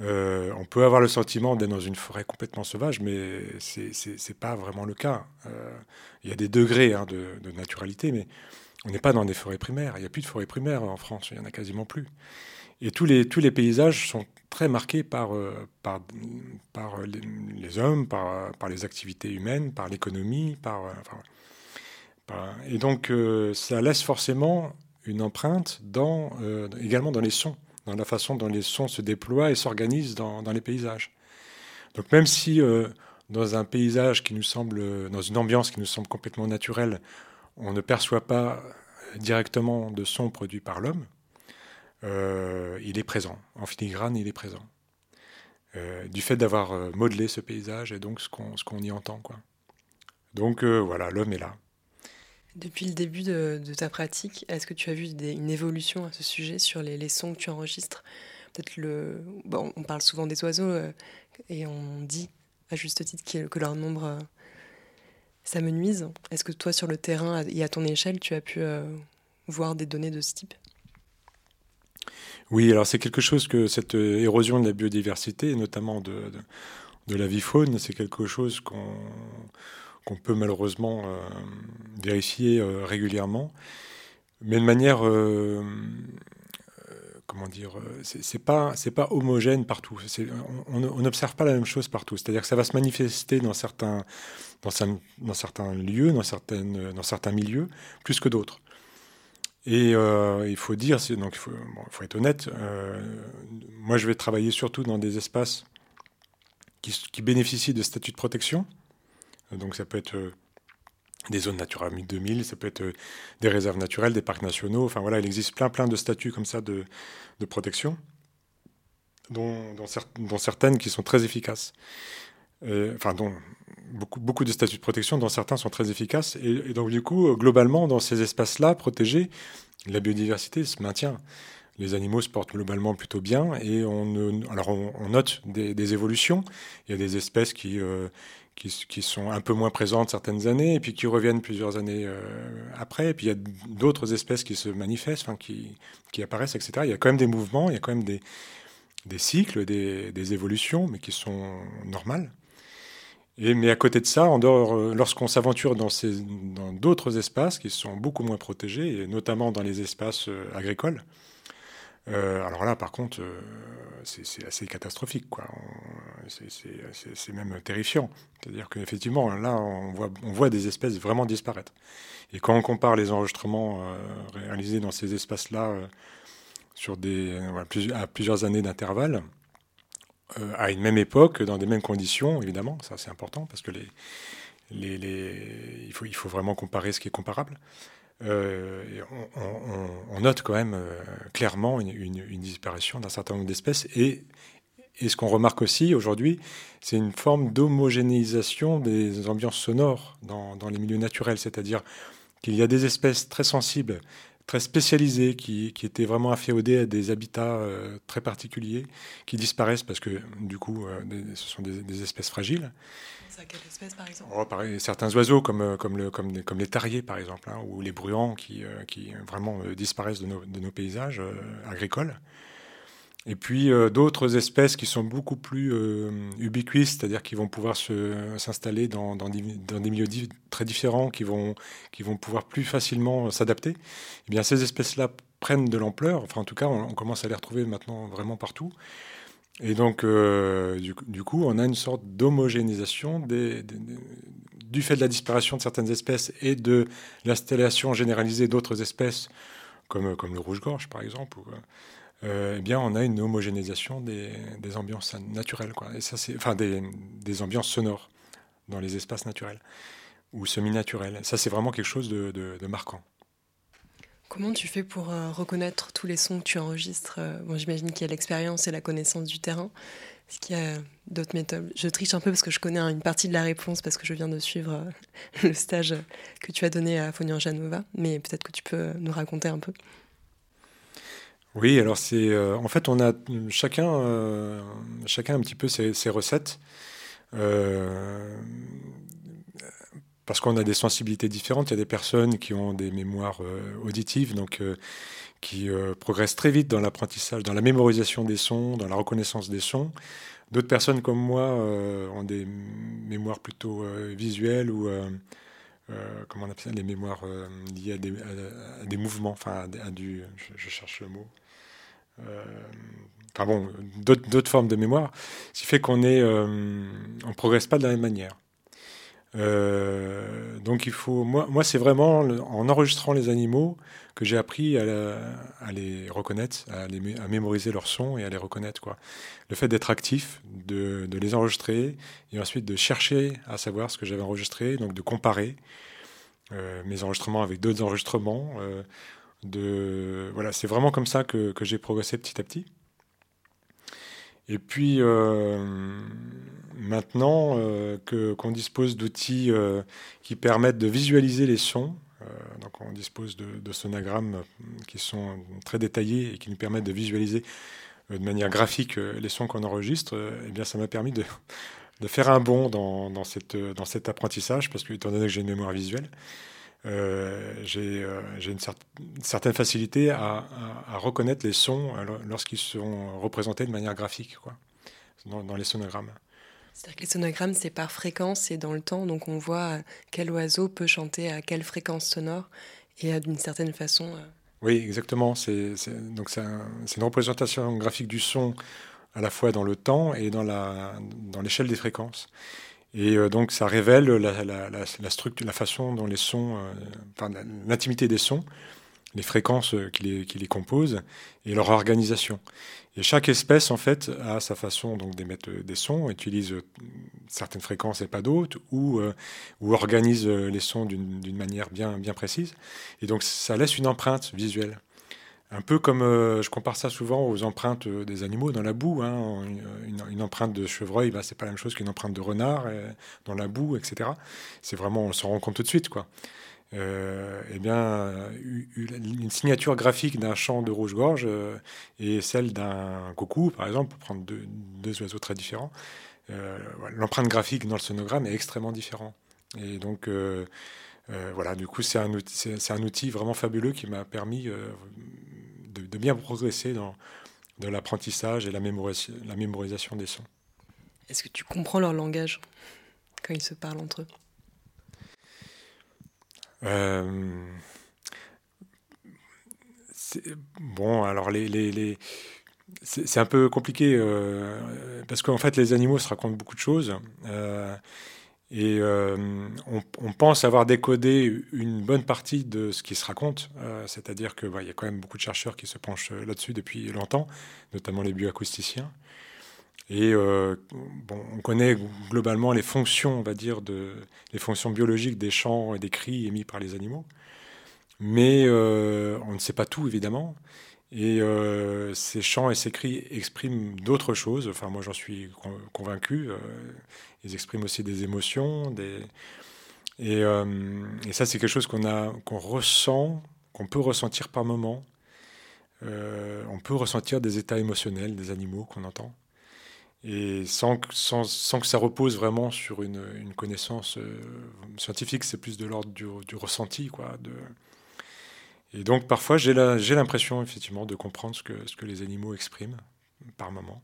Euh, on peut avoir le sentiment d'être dans une forêt complètement sauvage, mais ce n'est pas vraiment le cas. Euh, il y a des degrés hein, de, naturalité, mais on n'est pas dans des forêts primaires. Il n'y a plus de forêts primaires en France, il n'y en a quasiment plus. Et tous les, tous les paysages sont très marqués par, euh, par, par les, hommes, par, par les activités humaines, par l'économie, par... Enfin, et donc, euh, ça laisse forcément une empreinte dans, euh, également dans les sons, dans la façon dont les sons se déploient et s'organisent dans, les paysages. Donc, même si euh, dans un paysage qui nous semble, dans une ambiance qui nous semble complètement naturelle, on ne perçoit pas directement de son produit par l'homme, il est présent. En filigrane, il est présent. du fait d'avoir modelé ce paysage et donc ce qu'on y entend. Quoi. Donc voilà, l'homme est là. Depuis le début de, ta pratique, est-ce que tu as vu une évolution à ce sujet sur les, sons que tu enregistres? Peut-être le. Bon, on parle souvent des oiseaux euh, et on dit à juste titre que, leur nombre euh, s'amenuise. Est-ce que toi, sur le terrain et à ton échelle, tu as pu euh, voir des données de ce type? Oui, alors c'est quelque chose que cette érosion de la biodiversité, notamment de, de la vie faune, c'est quelque chose qu'on qu'on peut malheureusement euh, vérifier euh, régulièrement, mais de manière euh, comment dire, c'est pas pas homogène partout. On n'observe pas la même chose partout. C'est-à-dire que ça va se manifester dans certains dans certains lieux, dans certaines dans certains milieux, plus que d'autres. Et il faut dire, donc il faut, être honnête. moi, je vais travailler surtout dans des espaces qui, bénéficient de statuts de protection. Donc ça peut être euh, des zones naturelles 2000, ça peut être euh, des réserves naturelles, des parcs nationaux. Enfin voilà, il existe plein plein de statuts comme ça de, protection, dont, certaines qui sont très efficaces. enfin, dont beaucoup, beaucoup de statuts de protection, dont certains sont très efficaces. Et, donc du coup, globalement, dans ces espaces-là protégés, la biodiversité se maintient. Les animaux se portent globalement plutôt bien et on, alors on, note des, évolutions. Il y a des espèces qui, euh, qui, sont un peu moins présentes certaines années et puis qui reviennent plusieurs années euh, après. Et puis il y a d'autres espèces qui se manifestent, qui, qui, apparaissent, etc. Il y a quand même des mouvements, il y a quand même des, des cycles, des, évolutions, mais qui sont normales. Mais à côté de ça, dehors, lorsqu'on s'aventure dans, d'autres espaces qui sont beaucoup moins protégés, et notamment dans les espaces agricoles, euh, alors là, par contre, euh, c'est assez catastrophique. C'est même terrifiant. C'est-à-dire qu'effectivement, là, on voit, des espèces vraiment disparaître. Et quand on compare les enregistrements euh, réalisés dans ces espaces-là sur à plusieurs années d'intervalle, à une même époque, dans des mêmes conditions, évidemment, ça c'est important parce que il, faut, vraiment comparer ce qui est comparable. Euh, on, note quand même euh, clairement une, disparition d'un certain nombre d'espèces. Et, ce qu'on remarque aussi aujourd'hui, c'est une forme d'homogénéisation des ambiances sonores dans, les milieux naturels. C'est-à-dire qu'il y a des espèces très sensibles, très spécialisées, qui, étaient vraiment afféodées à des habitats euh, très particuliers, qui disparaissent parce que du coup, ce sont des espèces fragiles quelle espèce, par exemple? Oh, Certains oiseaux, comme, euh, comme, le, comme, comme, les tariers, par exemple, hein, ou les bruants, qui, euh, qui vraiment euh, disparaissent de nos, de nos paysages agricoles. Et puis d'autres espèces qui sont beaucoup plus ubiquistes, c'est-à-dire qui vont pouvoir s'installer dans, dans, des milieux très différents, qui vont, qui vont pouvoir plus facilement s'adapter. Eh bien, ces espèces-là prennent de l'ampleur. Enfin, en tout cas, on, commence à les retrouver maintenant vraiment partout. Et donc, euh, du, coup, on a une sorte d'homogénéisation du fait de la disparition de certaines espèces et de l'installation généralisée d'autres espèces, comme, comme le rouge-gorge par exemple. Euh, eh bien, on a une homogénéisation des, ambiances naturelles, quoi. Et ça, c'est, enfin, des, ambiances sonores dans les espaces naturels ou semi-naturels. Ça, c'est vraiment quelque chose de marquant. Comment tu fais pour euh, reconnaître tous les sons que tu enregistres euh, bon, J'imagine qu'il y a l'expérience et la connaissance du terrain. Est-ce qu'il y a d'autres méthodes? Je triche un peu parce que je connais une partie de la réponse parce que je viens de suivre euh, (laughs) le stage que tu as donné à Fournier Janova, mais peut-être que tu peux nous raconter un peu. Oui, alors c'est en fait on a chacun chacun un petit peu ses, recettes parce qu'on a des sensibilités différentes. Il y a des personnes qui ont des mémoires euh, auditives, donc euh, qui euh, progressent très vite dans l'apprentissage, dans la mémorisation des sons, dans la reconnaissance des sons. D'autres personnes comme moi ont des mémoires plutôt visuelles ou comment on appelle ça, les mémoires liées à des, mouvements, enfin à, du, je, cherche le mot. Enfin bon, d'autres formes de mémoire, ce qui fait qu'on est, on progresse pas de la même manière. Euh, donc il faut, moi, c'est vraiment en enregistrant les animaux que j'ai appris à, les reconnaître, à, mémoriser leurs sons et à les reconnaître. Le fait d'être actif, de, les enregistrer et ensuite de chercher à savoir ce que j'avais enregistré, donc de comparer euh, mes enregistrements avec d'autres enregistrements. Euh, de, voilà, c'est vraiment comme ça que, j'ai progressé petit à petit. Et puis euh, maintenant euh, que, qu'on dispose d'outils euh, qui permettent de visualiser les sons, donc on dispose de, sonogrammes qui sont très détaillés et qui nous permettent de visualiser de manière graphique les sons qu'on enregistre, eh bien ça m'a permis de, de faire un bond dans, dans, cette, dans cet apprentissage, parce que étant donné que j'ai une mémoire visuelle, euh, j'ai euh, une, certaine facilité à, reconnaître les sons lorsqu'ils sont représentés de manière graphique, quoi, dans, les sonogrammes. C'est-à-dire que les sonogrammes, c'est par fréquence et dans le temps, donc on voit quel oiseau peut chanter à quelle fréquence sonore et d'une certaine façon. Euh, oui, exactement. C'est donc c'est une représentation graphique du son à la fois dans le temps et dans l'échelle dans des fréquences. Et euh, donc ça révèle la, structure, la façon dont les sons, euh, enfin, l'intimité des sons, les fréquences euh, qui les, qui les, composent et leur organisation. Et chaque espèce, en fait, a sa façon donc d'émettre des sons, utilise certaines fréquences et pas d'autres, ou, ou organise les sons d'une manière bien, bien précise. Et donc ça laisse une empreinte visuelle. Un peu comme euh, je compare ça souvent aux empreintes euh, des animaux dans la boue. Hein. Une, empreinte de chevreuil, bah, c'est pas la même chose qu'une empreinte de renard euh, dans la boue, etc. C'est vraiment, on s'en rend compte tout de suite, quoi. eh bien, une signature graphique d'un champ de rouge-gorge et celle d'un coucou, par exemple, pour prendre deux, oiseaux très différents, l'empreinte graphique dans le sonogramme est extrêmement différente. Et donc, voilà, du coup, c'est un, un, outil vraiment fabuleux qui m'a permis de, bien progresser dans, l'apprentissage et la, la mémorisation des sons. Est-ce que tu comprends leur langage quand ils se parlent entre eux? Euh, Bon, alors les, les, c'est un peu compliqué euh, parce qu'en fait les animaux se racontent beaucoup de choses euh, et on, on, pense avoir décodé une bonne partie de ce qui se raconte, c'est-à-dire qu'il bah, y a quand même beaucoup de chercheurs qui se penchent là-dessus depuis longtemps, notamment les bioacousticiens. Et euh, bon, on connaît globalement les fonctions, on va dire, les fonctions biologiques des chants et des cris émis par les animaux. Mais euh, on ne sait pas tout, évidemment. Et euh, ces chants et ces cris expriment d'autres choses. Enfin, moi, j'en suis convaincu. Ils expriment aussi des émotions. Des... Et, ça, c'est quelque chose qu'on a, ressent, qu'on peut ressentir par moment. on peut ressentir des états émotionnels des animaux qu'on entend et sans, que ça repose vraiment sur une, connaissance euh, scientifique, c'est plus de l'ordre du, ressenti. Quoi. Et donc parfois j'ai l'impression effectivement de comprendre ce que les animaux expriment par moment.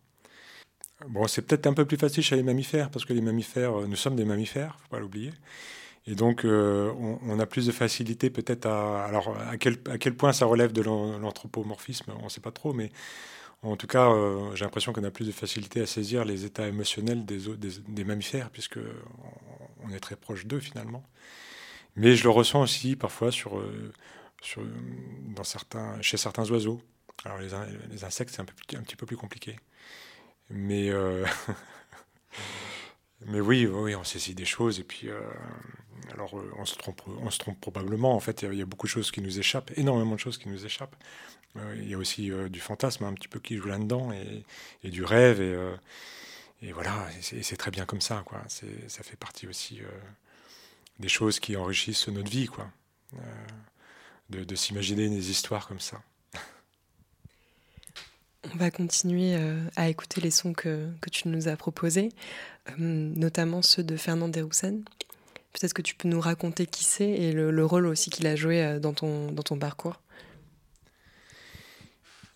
Bon, c'est peut-être un peu plus facile chez les mammifères, parce que les mammifères, euh, nous sommes des mammifères, faut pas l'oublier. Et donc, euh, on, a plus de facilité peut-être à... Alors, à quel, point ça relève de l'anthropomorphisme, on ne sait pas trop, mais en tout cas, euh, j'ai l'impression qu'on a plus de facilité à saisir les états émotionnels des, mammifères, puisque on est très proche d'eux finalement. Mais je le ressens aussi parfois chez certains oiseaux. Alors les, les insectes, c'est un, un, petit peu plus compliqué. Mais, euh, (laughs) mais oui, oui, on saisit des choses. Et puis, alors, on se, trompe, on se trompe probablement. En fait, il y, a beaucoup de choses qui nous échappent, énormément de choses qui nous échappent. Euh, il y a aussi euh, du fantasme un petit peu qui joue là-dedans et, du rêve. Et, euh, et voilà, c'est très bien comme ça. Quoi. Ça fait partie aussi des choses qui enrichissent notre vie. Quoi. de, s'imaginer des histoires comme ça. On va continuer à écouter les sons que, que tu nous as proposés, notamment ceux de Fernand Deroussen. Peut-être que tu peux nous raconter qui c'est et le, le, rôle aussi qu'il a joué dans ton, dans ton parcours.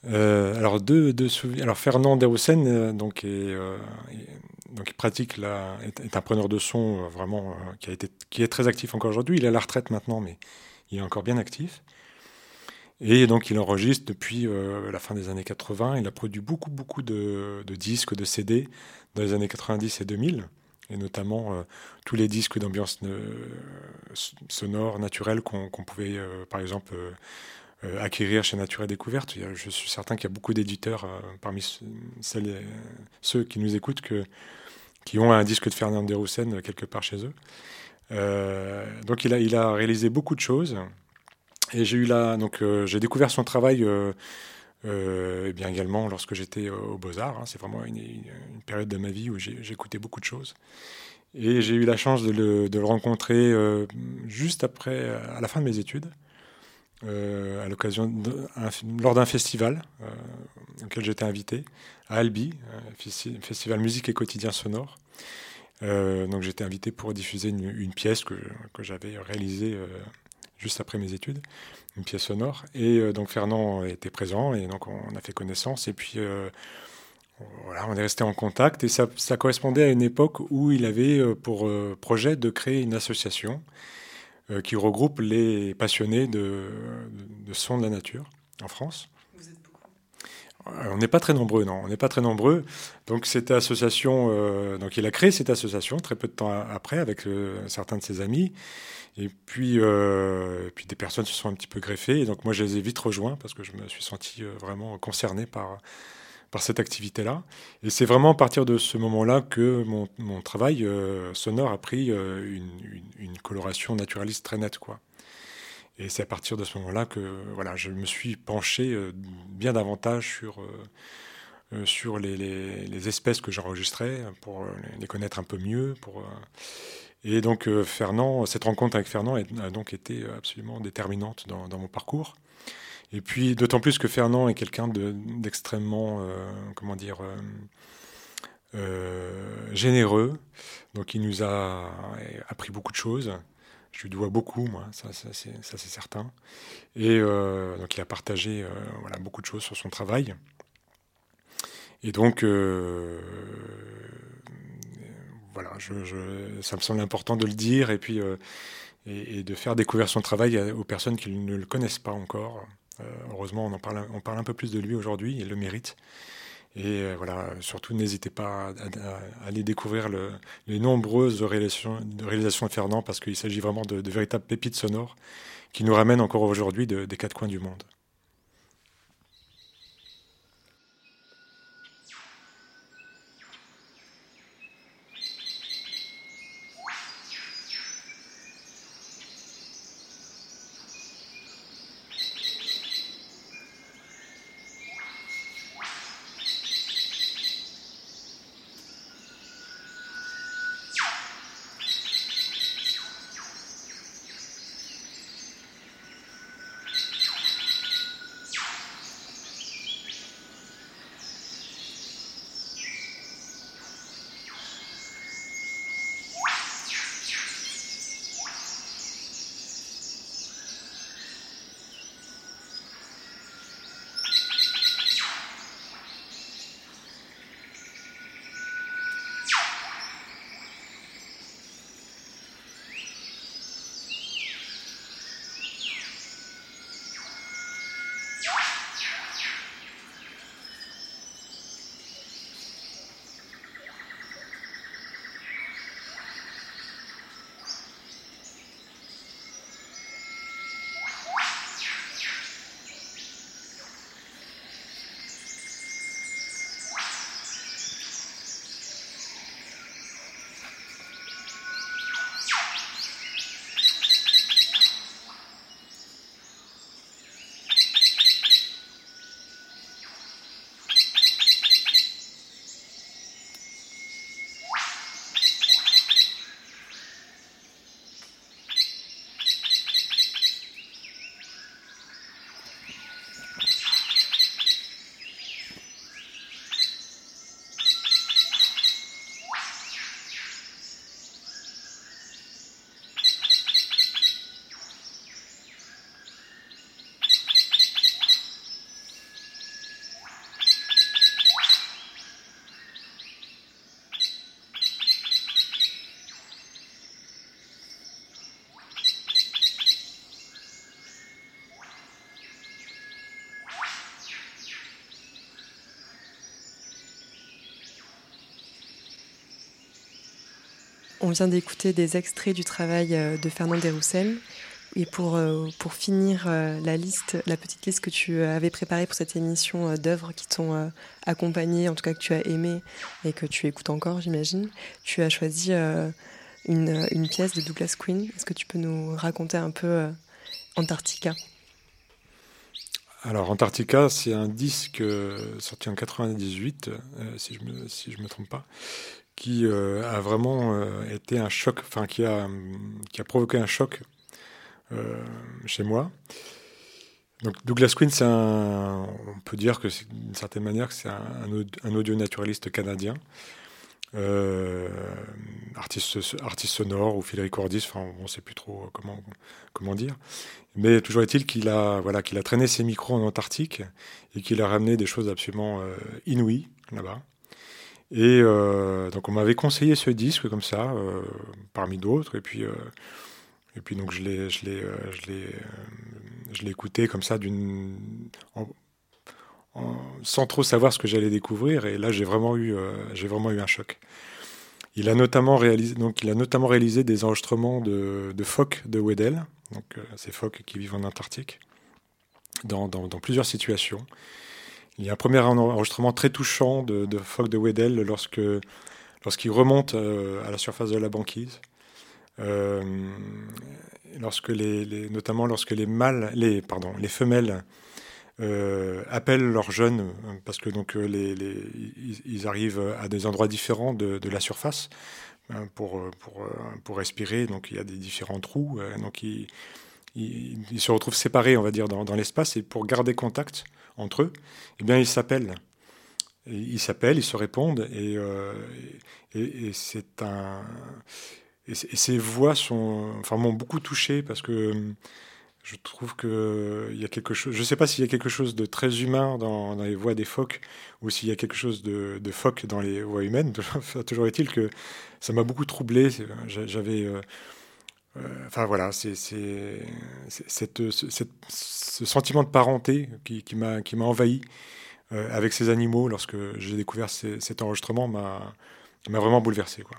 Euh, alors, deux, deux alors Fernand Deroussen, euh, donc, euh, donc, il pratique est, un preneur de son vraiment qui, a été, qui est très actif encore aujourd'hui. Il est à la retraite maintenant, mais il est encore bien actif. Et donc, il enregistre depuis la fin des années 80. Il a produit beaucoup, beaucoup de, disques, de CD dans les années 90 et 2000, et notamment tous les disques d'ambiance sonore, naturelle qu'on pouvait, par exemple, euh, acquérir chez Nature et Découverte. Je suis certain qu'il y a beaucoup d'éditeurs euh, parmi ceux qui nous écoutent qui ont un disque de Fernand Deroussen euh, quelque part chez eux. donc il a réalisé beaucoup de choses. Et j'ai eu là, donc j'ai découvert son travail et bien également lorsque j'étais aux Beaux-Arts. Hein. c'est vraiment une, période de ma vie où écouté beaucoup de choses. Et j'ai eu la chance de le, rencontrer juste après, à la fin de mes études. Euh, à l'occasion lors d'un festival euh, auquel j'étais invité à Albi, euh, festival musique et quotidien sonore. donc j'étais invité pour diffuser une, pièce que, que j'avais réalisée juste après mes études, une pièce sonore. Et donc Fernand était présent et donc on a fait connaissance. Et puis voilà, on est resté en contact et ça, ça, correspondait à une époque où il avait pour projet de créer une association euh, qui regroupe les passionnés de, de, sons de la nature en France. Vous êtes beaucoup euh, On n'est pas très nombreux, non. On n'est pas très nombreux. Donc cette association, euh, donc il a créé cette association très peu de temps après avec certains de ses amis. Et puis, puis des personnes se sont un petit peu greffées. Et donc moi, je les ai vite rejoints parce que je me suis senti vraiment concerné par, par cette activité-là. Et c'est vraiment à partir de ce moment-là que mon, mon travail euh, sonore a pris euh, une, coloration naturaliste très nette. Quoi. Et c'est à partir de ce moment-là que voilà, je me suis penché euh, bien davantage sur, sur les, les, les, espèces que j'enregistrais pour les connaître un peu mieux. Pour, et donc Fernand, cette rencontre avec Fernand a donc été absolument déterminante dans, mon parcours. Et puis, d'autant plus que Fernand est quelqu'un d'extrêmement, euh, comment dire, euh, euh, généreux. Donc, il nous a appris beaucoup de choses. Je lui dois beaucoup, moi, ça, c'est certain. Et donc, il a partagé beaucoup de choses sur son travail. Et donc, euh, voilà, je, ça me semble important de le dire et puis euh, et, de faire découvrir son travail aux personnes qui ne le connaissent pas encore. heureusement, on en parle, on parle un peu plus de lui aujourd'hui, il le mérite. Et voilà, surtout n'hésitez pas à, aller découvrir le, les nombreuses réalisations, de Fernand parce qu'il s'agit vraiment de, véritables pépites sonores qui nous ramènent encore aujourd'hui des quatre coins du monde. On vient d'écouter des extraits du travail euh, de Fernand Desroussel. Et pour, euh, pour finir euh, la liste, la petite liste que tu avais préparée pour cette émission d'œuvres qui t'ont accompagné, en tout cas que tu as aimé et que tu écoutes encore, j'imagine, tu as choisi une, une, pièce de Douglas Queen. Est-ce que tu peux nous raconter un peu Antarctica? Alors Antarctica, c'est un disque sorti en 98, si je me si me trompe pas, qui euh, a vraiment euh, été un choc, enfin qui a, qui a provoqué un choc euh, chez moi. Donc Douglas Quinn, c'est un, on peut dire que d'une certaine manière c'est un, un, audio naturaliste canadien, artiste, artiste sonore ou field recordiste, enfin on ne sait plus trop comment, comment dire. Mais toujours est-il qu'il a, voilà, qu'il a traîné ses micros en Antarctique et qu'il a ramené des choses absolument inouïes là-bas. Et euh, donc on m'avait conseillé ce disque comme ça, euh, parmi d'autres. Et puis, euh, et puis donc je l'ai, je l'ai, je l'ai, écouté comme ça sans trop savoir ce que j'allais découvrir. Et là j'ai vraiment eu, j'ai vraiment eu un choc. Il a notamment réalisé, donc il a notamment réalisé des enregistrements de, de phoques de Weddell, donc ces phoques qui vivent en Antarctique, dans, dans plusieurs situations. Il y a un premier enregistrement très touchant de, de de Weddell lorsque, lorsqu'il remonte euh, à la surface de la banquise. Euh, lorsque les, notamment lorsque les mâles, les, pardon, les femelles euh, appellent leurs jeunes, parce que donc les, ils arrivent à des endroits différents de, la surface hein, pour, pour, pour, respirer. Donc il y a des différents trous. donc ils, se retrouvent séparés, on va dire, dans l'espace. Et pour garder contact, entre eux, eh bien, ils s'appellent. Ils s'appellent, ils se répondent, et, euh, c'est un. Et, ces voix sont, enfin, m'ont beaucoup touché parce que Je trouve que il y a quelque chose. Je ne sais pas s'il y a quelque chose de très humain dans, les voix des phoques ou s'il y a quelque chose de, phoque dans les voix humaines. (laughs) Toujours est-il que ça m'a beaucoup troublé. J'avais euh, euh, enfin voilà, c'est ce sentiment de parenté qui, qui m'a envahi euh, avec ces animaux lorsque j'ai découvert cet enregistrement m'a vraiment bouleversé. Quoi.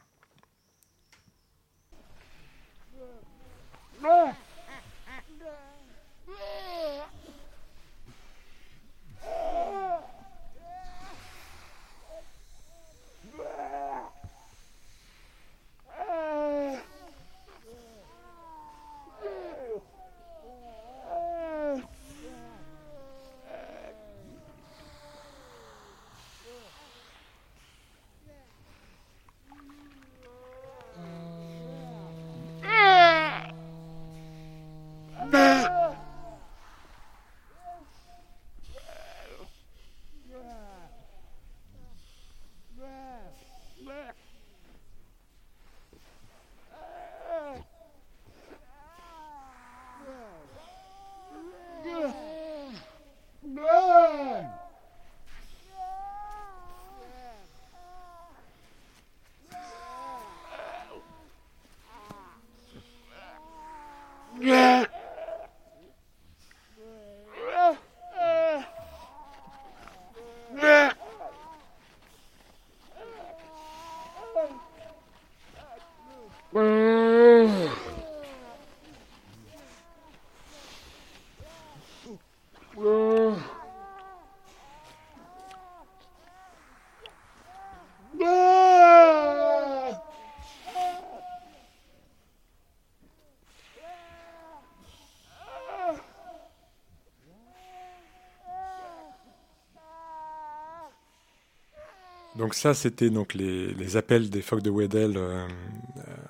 Donc ça, c'était donc les, appels des phoques de Weddell euh,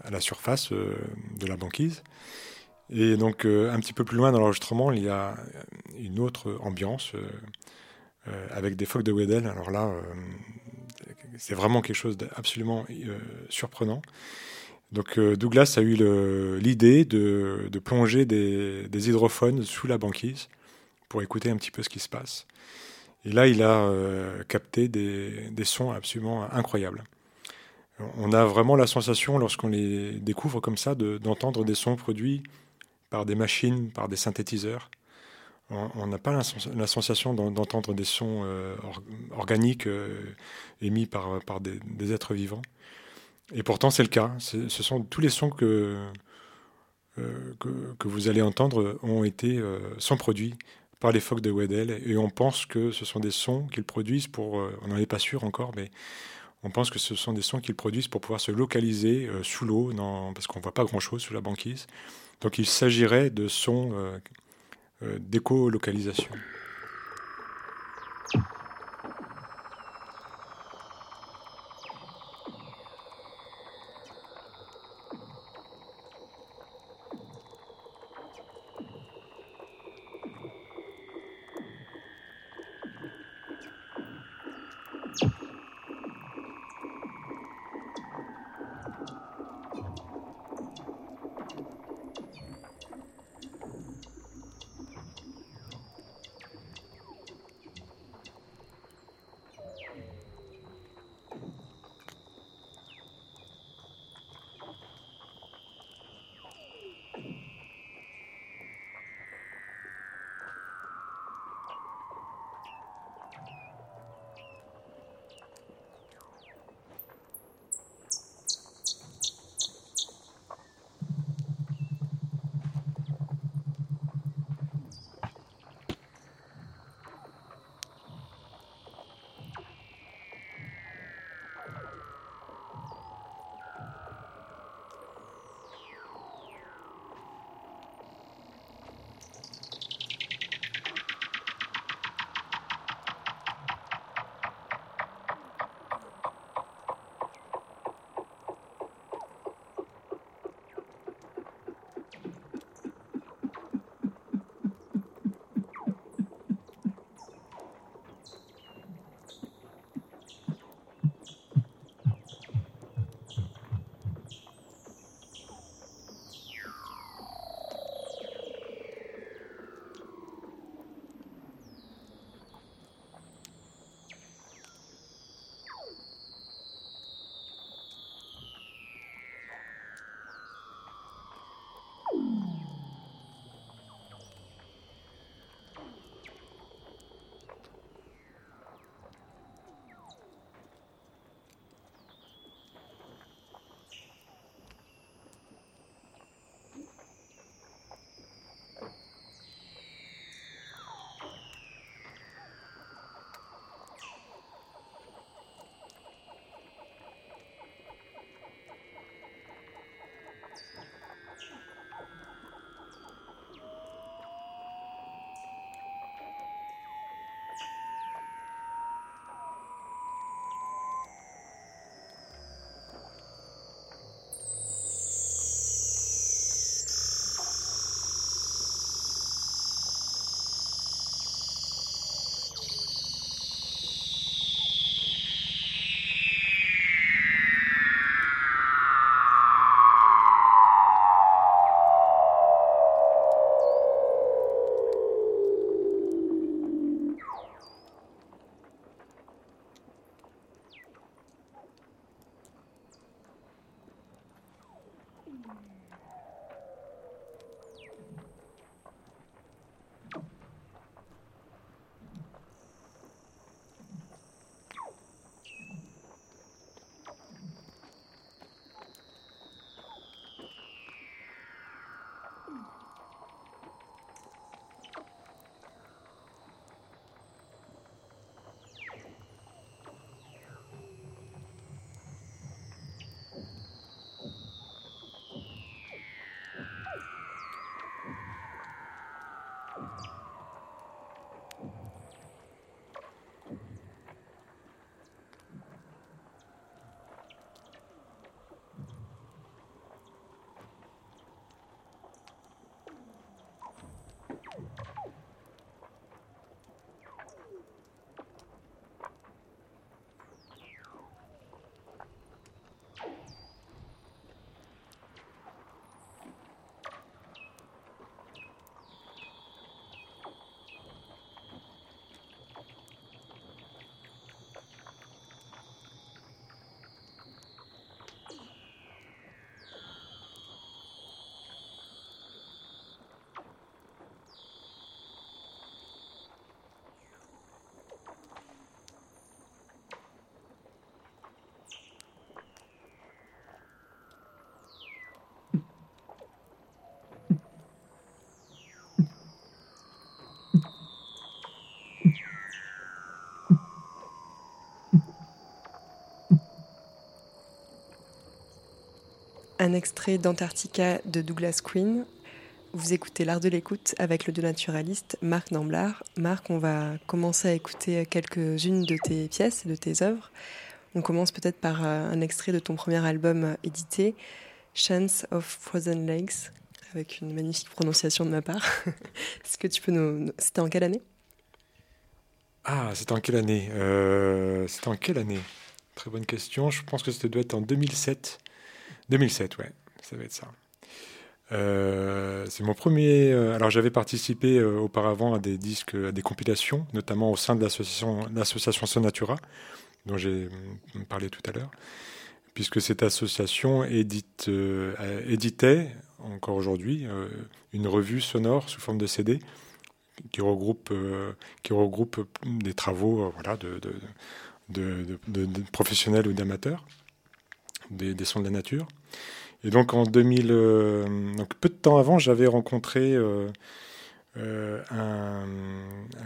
à la surface euh, de la banquise. Et donc euh, un petit peu plus loin dans l'enregistrement, il y a une autre ambiance avec des phoques de Weddell. Alors là, c'est vraiment quelque chose d'absolument surprenant. Donc Douglas a eu l'idée de, plonger des, des, hydrophones sous la banquise pour écouter un petit peu ce qui se passe. Et là, il a euh, capté des, sons absolument incroyables. On a vraiment la sensation, lorsqu'on les découvre comme ça, d'entendre des sons produits par des machines, par des synthétiseurs. On n'a pas la, sensation d'entendre des sons euh, organiques euh, émis par, des, êtres vivants. Et pourtant, c'est le cas. Ce sont tous les sons que, que, que, vous allez entendre ont été, sont produits par les phoques de Weddell et on pense que ce sont des sons qu'ils produisent pour, euh, on n'en est pas sûr encore, mais on pense que ce sont des sons qu'ils produisent pour pouvoir se localiser euh, sous l'eau, parce qu'on ne voit pas grand-chose sous la banquise. Donc il s'agirait de sons euh, d'éco-localisation. Un extrait d'Antarctica de Douglas Queen. Vous écoutez l'art de l'écoute avec le naturaliste Marc Namblard. Marc, on va commencer à écouter quelques-unes de tes pièces, de tes œuvres. On commence peut-être par euh, un extrait de ton premier album euh, édité, Chance of Frozen Lakes, avec une magnifique prononciation de ma part. (laughs) Est-ce que tu peux nous... C'était en quelle année? Ah, c'était en quelle année? Euh, C'était en quelle année? Très bonne question. Je pense que ça doit être en 2007. 2007, ouais, ça va être ça. Euh, c'est mon premier. Euh, alors j'avais participé euh, auparavant à des disques, à des compilations, notamment au sein de l'association, Sonatura, dont j'ai parlé tout à l'heure, puisque cette association édite, éditait encore aujourd'hui une revue sonore sous forme de CD qui regroupe, qui regroupe des travaux voilà, de, professionnels ou d'amateurs, des, sons de la nature. Et donc en 2000, euh, donc peu de temps avant, j'avais rencontré euh, euh, un,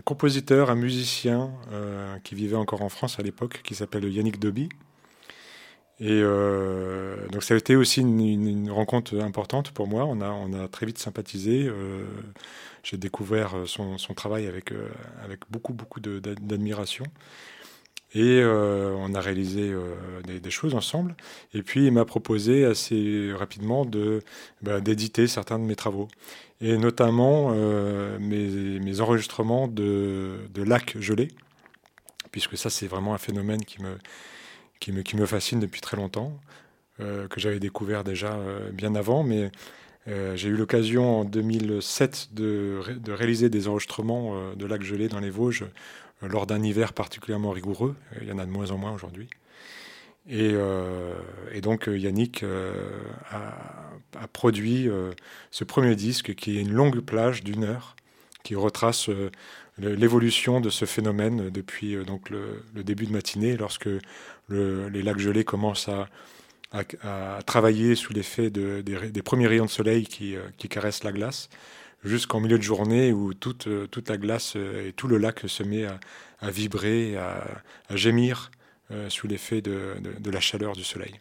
compositeur, un musicien qui vivait encore en France à l'époque, qui s'appelle Yannick Doby. Et donc ça a été aussi une, une, rencontre importante pour moi. On a, on a très vite sympathisé. J'ai découvert son, son, travail avec, avec beaucoup, beaucoup d'admiration. Et euh, on a réalisé euh, des, choses ensemble. Et puis il m'a proposé assez rapidement de bah, d'éditer certains de mes travaux, et notamment euh, mes, mes, enregistrements de, de lacs gelés, puisque ça c'est vraiment un phénomène qui me, qui me, qui me fascine depuis très longtemps, que j'avais découvert déjà bien avant, mais j'ai eu l'occasion en 2007 de, de, réaliser des enregistrements de lacs gelés dans les Vosges lors d'un hiver particulièrement rigoureux. Il y en a de moins en moins aujourd'hui. Et, euh, donc euh, Yannick euh, a, produit euh, ce premier disque qui est une longue plage d'une heure qui retrace euh, l'évolution de ce phénomène depuis euh, donc le, début de matinée lorsque le, les lacs gelés commencent à, travailler sous l'effet de, des, premiers rayons de soleil qui caressent la glace jusqu'en milieu de journée où toute, euh, toute la glace euh, et tout le lac se met à, vibrer, à, gémir euh, sous l'effet de, de la chaleur du soleil.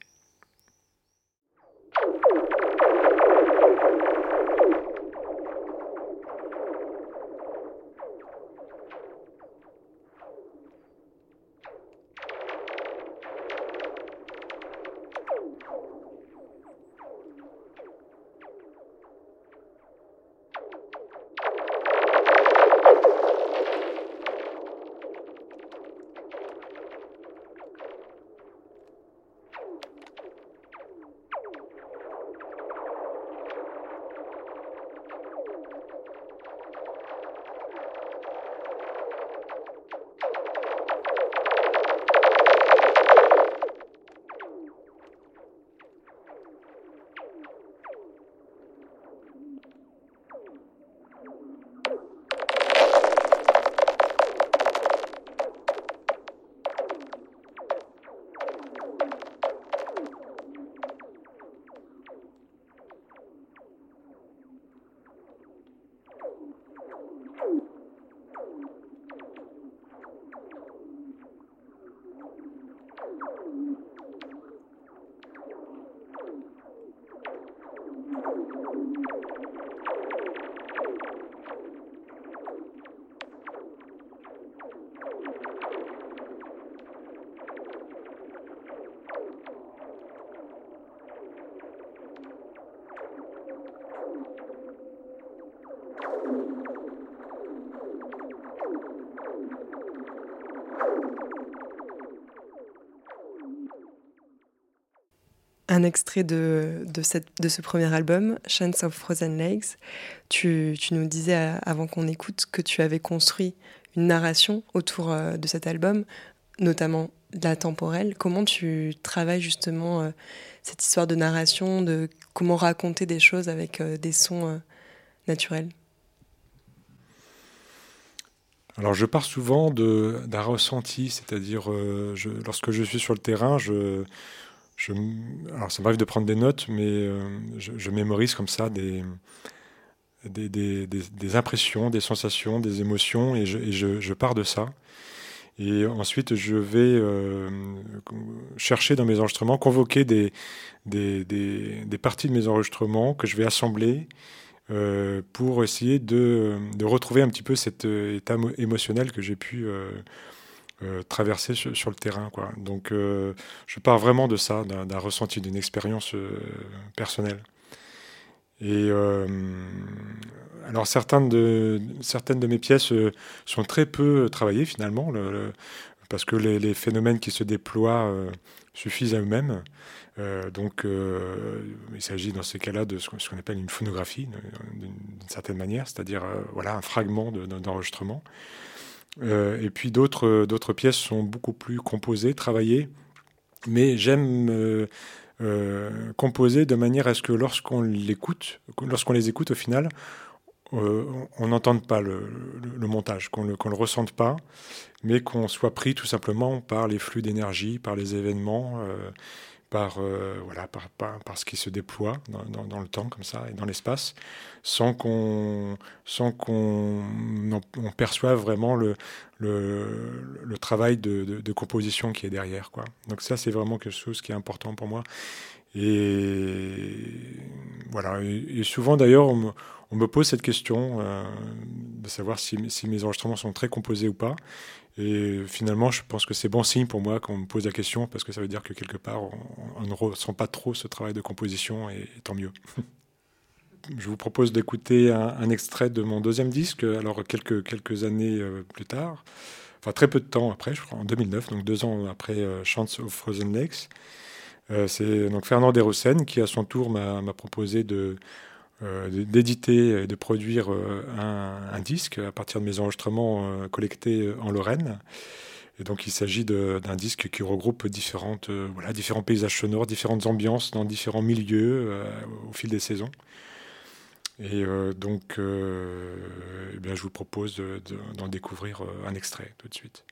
Extrait de, de, cette, de, ce premier album, Chance of Frozen Lakes. Tu, tu nous disais avant qu'on écoute que tu avais construit une narration autour euh, de cet album, notamment la temporelle. Comment tu travailles justement euh, cette histoire de narration, de comment raconter des choses avec euh, des sons naturels? Alors je pars souvent d'un ressenti, c'est-à-dire lorsque je suis sur le terrain, je, je, alors ça m'arrive de prendre des notes, mais euh, je, mémorise comme ça des, impressions, des sensations, des émotions, et, je, pars de ça. Et ensuite, je vais euh, chercher dans mes enregistrements, convoquer des, parties de mes enregistrements que je vais assembler euh, pour essayer de, retrouver un petit peu cet état émotionnel que j'ai pu euh, traverser sur, le terrain. Quoi. Donc, euh, je pars vraiment de ça, d'un ressenti, d'une expérience euh, personnelle. Et alors certaines de, mes pièces sont très peu travaillées finalement, le, le, parce que les, phénomènes qui se déploient suffisent à eux-mêmes. Euh, donc, euh, il s'agit dans ces cas-là de ce qu'on appelle une phonographie, d'une certaine manière, c'est-à-dire euh, voilà un fragment d'enregistrement. De, et puis d'autres d'autres pièces sont beaucoup plus composées, travaillées, mais j'aime composer de manière à ce que lorsqu'on l'écoute, lorsqu'on les écoute au final, euh, on n'entende pas le, montage, qu'on ne le, ressente pas, mais qu'on soit pris tout simplement par les flux d'énergie, par les événements, euh, par, euh, voilà, par, par, par, ce qui se déploie dans, dans, le temps comme ça et dans l'espace, sans qu'on sans qu'on on perçoive vraiment le, le, travail de, de, composition qui est derrière. Quoi. Donc ça, c'est vraiment quelque chose qui est important pour moi. Et voilà. Et, souvent d'ailleurs, on, on, me pose cette question euh, de savoir si, si, mes enregistrements sont très composés ou pas. Et finalement, je pense que c'est bon signe pour moi qu'on me pose la question parce que ça veut dire que quelque part, on, ne ressent pas trop ce travail de composition et, tant mieux. (laughs) je vous propose d'écouter un, extrait de mon deuxième disque, alors quelques, quelques années euh, plus tard, enfin très peu de temps après, je crois en 2009, donc deux ans après euh, Chants of Frozen Lakes. Euh, c'est donc Fernand Desrossen qui, à son tour, m'a proposé de d'éditer et de produire euh, un, disque à partir de mes enregistrements euh, collectés en Lorraine. Et donc il s'agit d'un disque qui regroupe différentes, euh, voilà, différents paysages sonores, différentes ambiances dans différents milieux euh, au fil des saisons. Et euh, donc eh bien, je vous propose d'en de, découvrir un extrait tout de suite.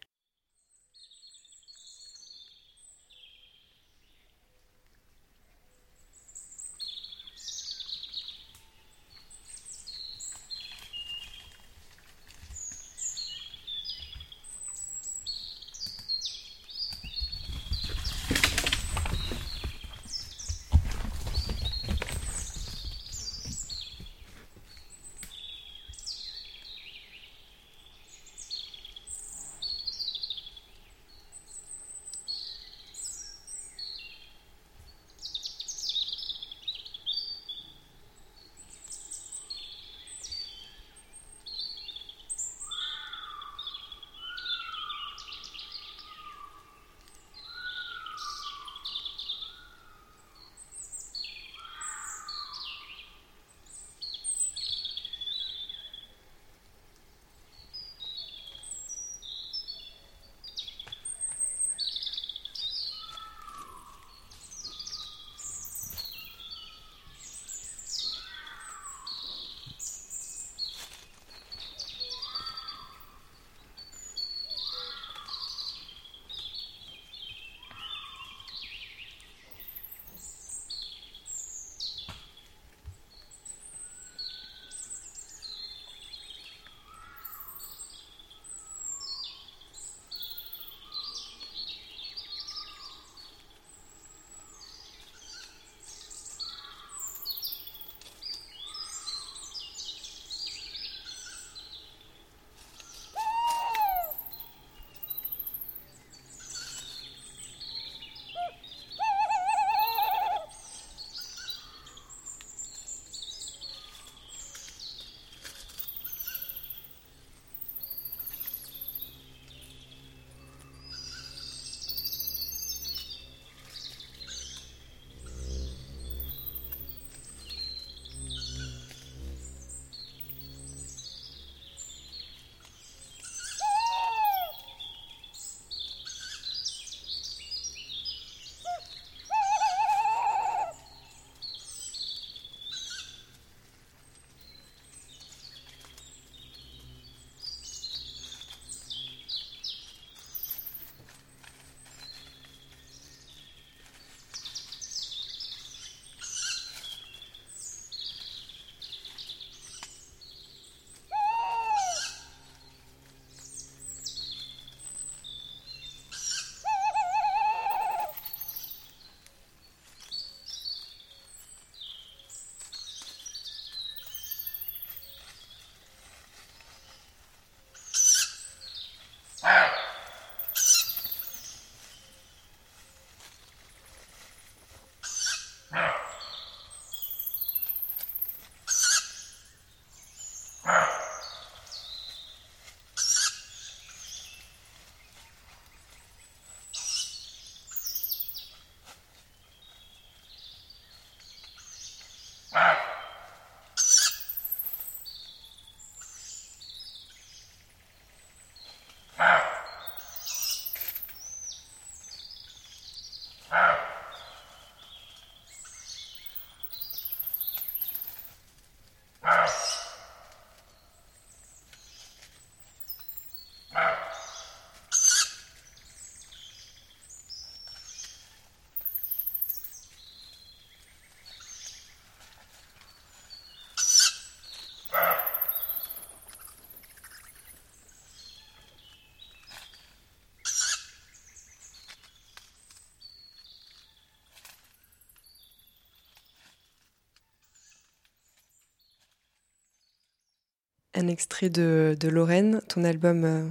Un extrait de, Lorraine, ton album euh,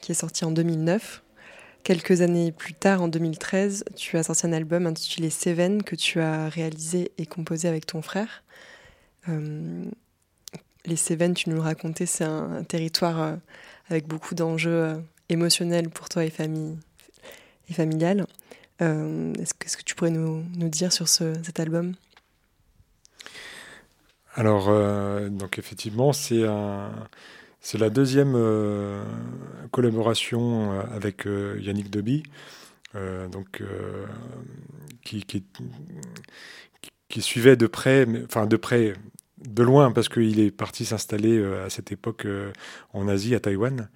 qui est sorti en 2009. Quelques années plus tard, en 2013, tu as sorti un album intitulé Seven que tu as réalisé et composé avec ton frère. Euh, les Cévennes, tu nous le racontais, c'est un, territoire euh, avec beaucoup d'enjeux émotionnels pour toi et, famille, familial. Est-ce que, tu pourrais nous, dire sur ce- cet album? Alors, euh, donc effectivement, c'est la deuxième euh, collaboration euh, avec Yannick Deby, qui, suivait de près, enfin de près, de loin, parce qu'il est parti s'installer à cette époque en Asie, à Taïwan.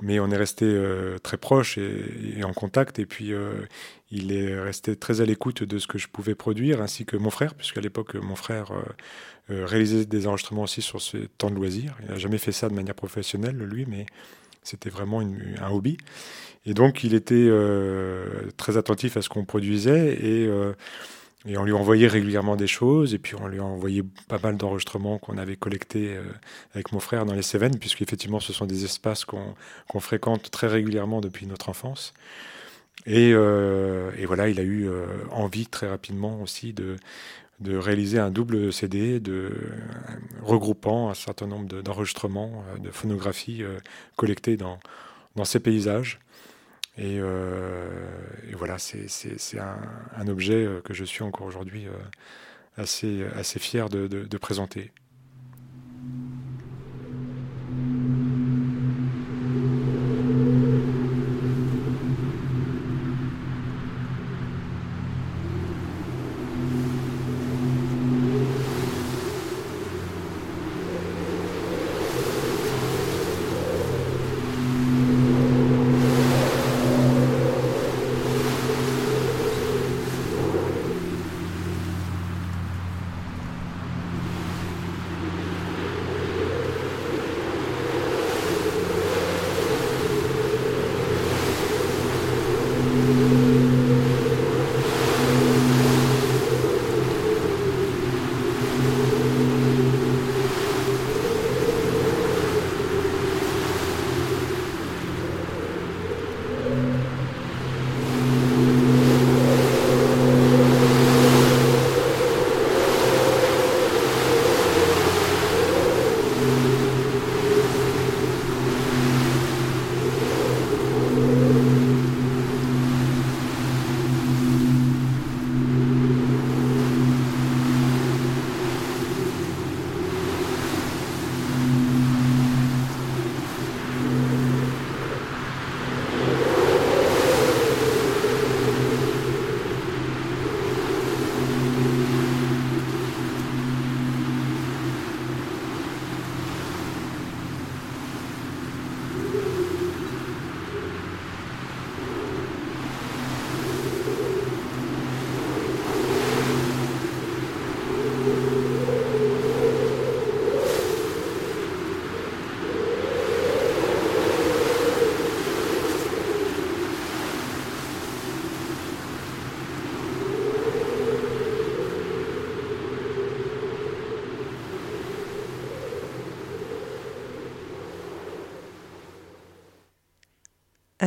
Mais on est resté euh, très proche et, en contact. Et puis, euh, il est resté très à l'écoute de ce que je pouvais produire, ainsi que mon frère, puisqu'à l'époque, mon frère euh, réalisait des enregistrements aussi sur ses temps de loisirs. Il n'a jamais fait ça de manière professionnelle, lui, mais c'était vraiment un hobby. Et donc, il était très attentif à ce qu'on produisait et, et on lui envoyait régulièrement des choses. Et puis, on lui a envoyé pas mal d'enregistrements qu'on avait collectés euh, avec mon frère dans les Cévennes, puisqu'effectivement, ce sont des espaces qu'on fréquente très régulièrement depuis notre enfance. Et, euh, voilà, il a eu euh, envie très rapidement aussi de, réaliser un double CD regroupant un certain nombre de- d'enregistrements, de phonographies collectées dans, dans ces paysages. Et, euh, et voilà, c'est un, objet euh, que je suis encore aujourd'hui euh, assez, fier de présenter.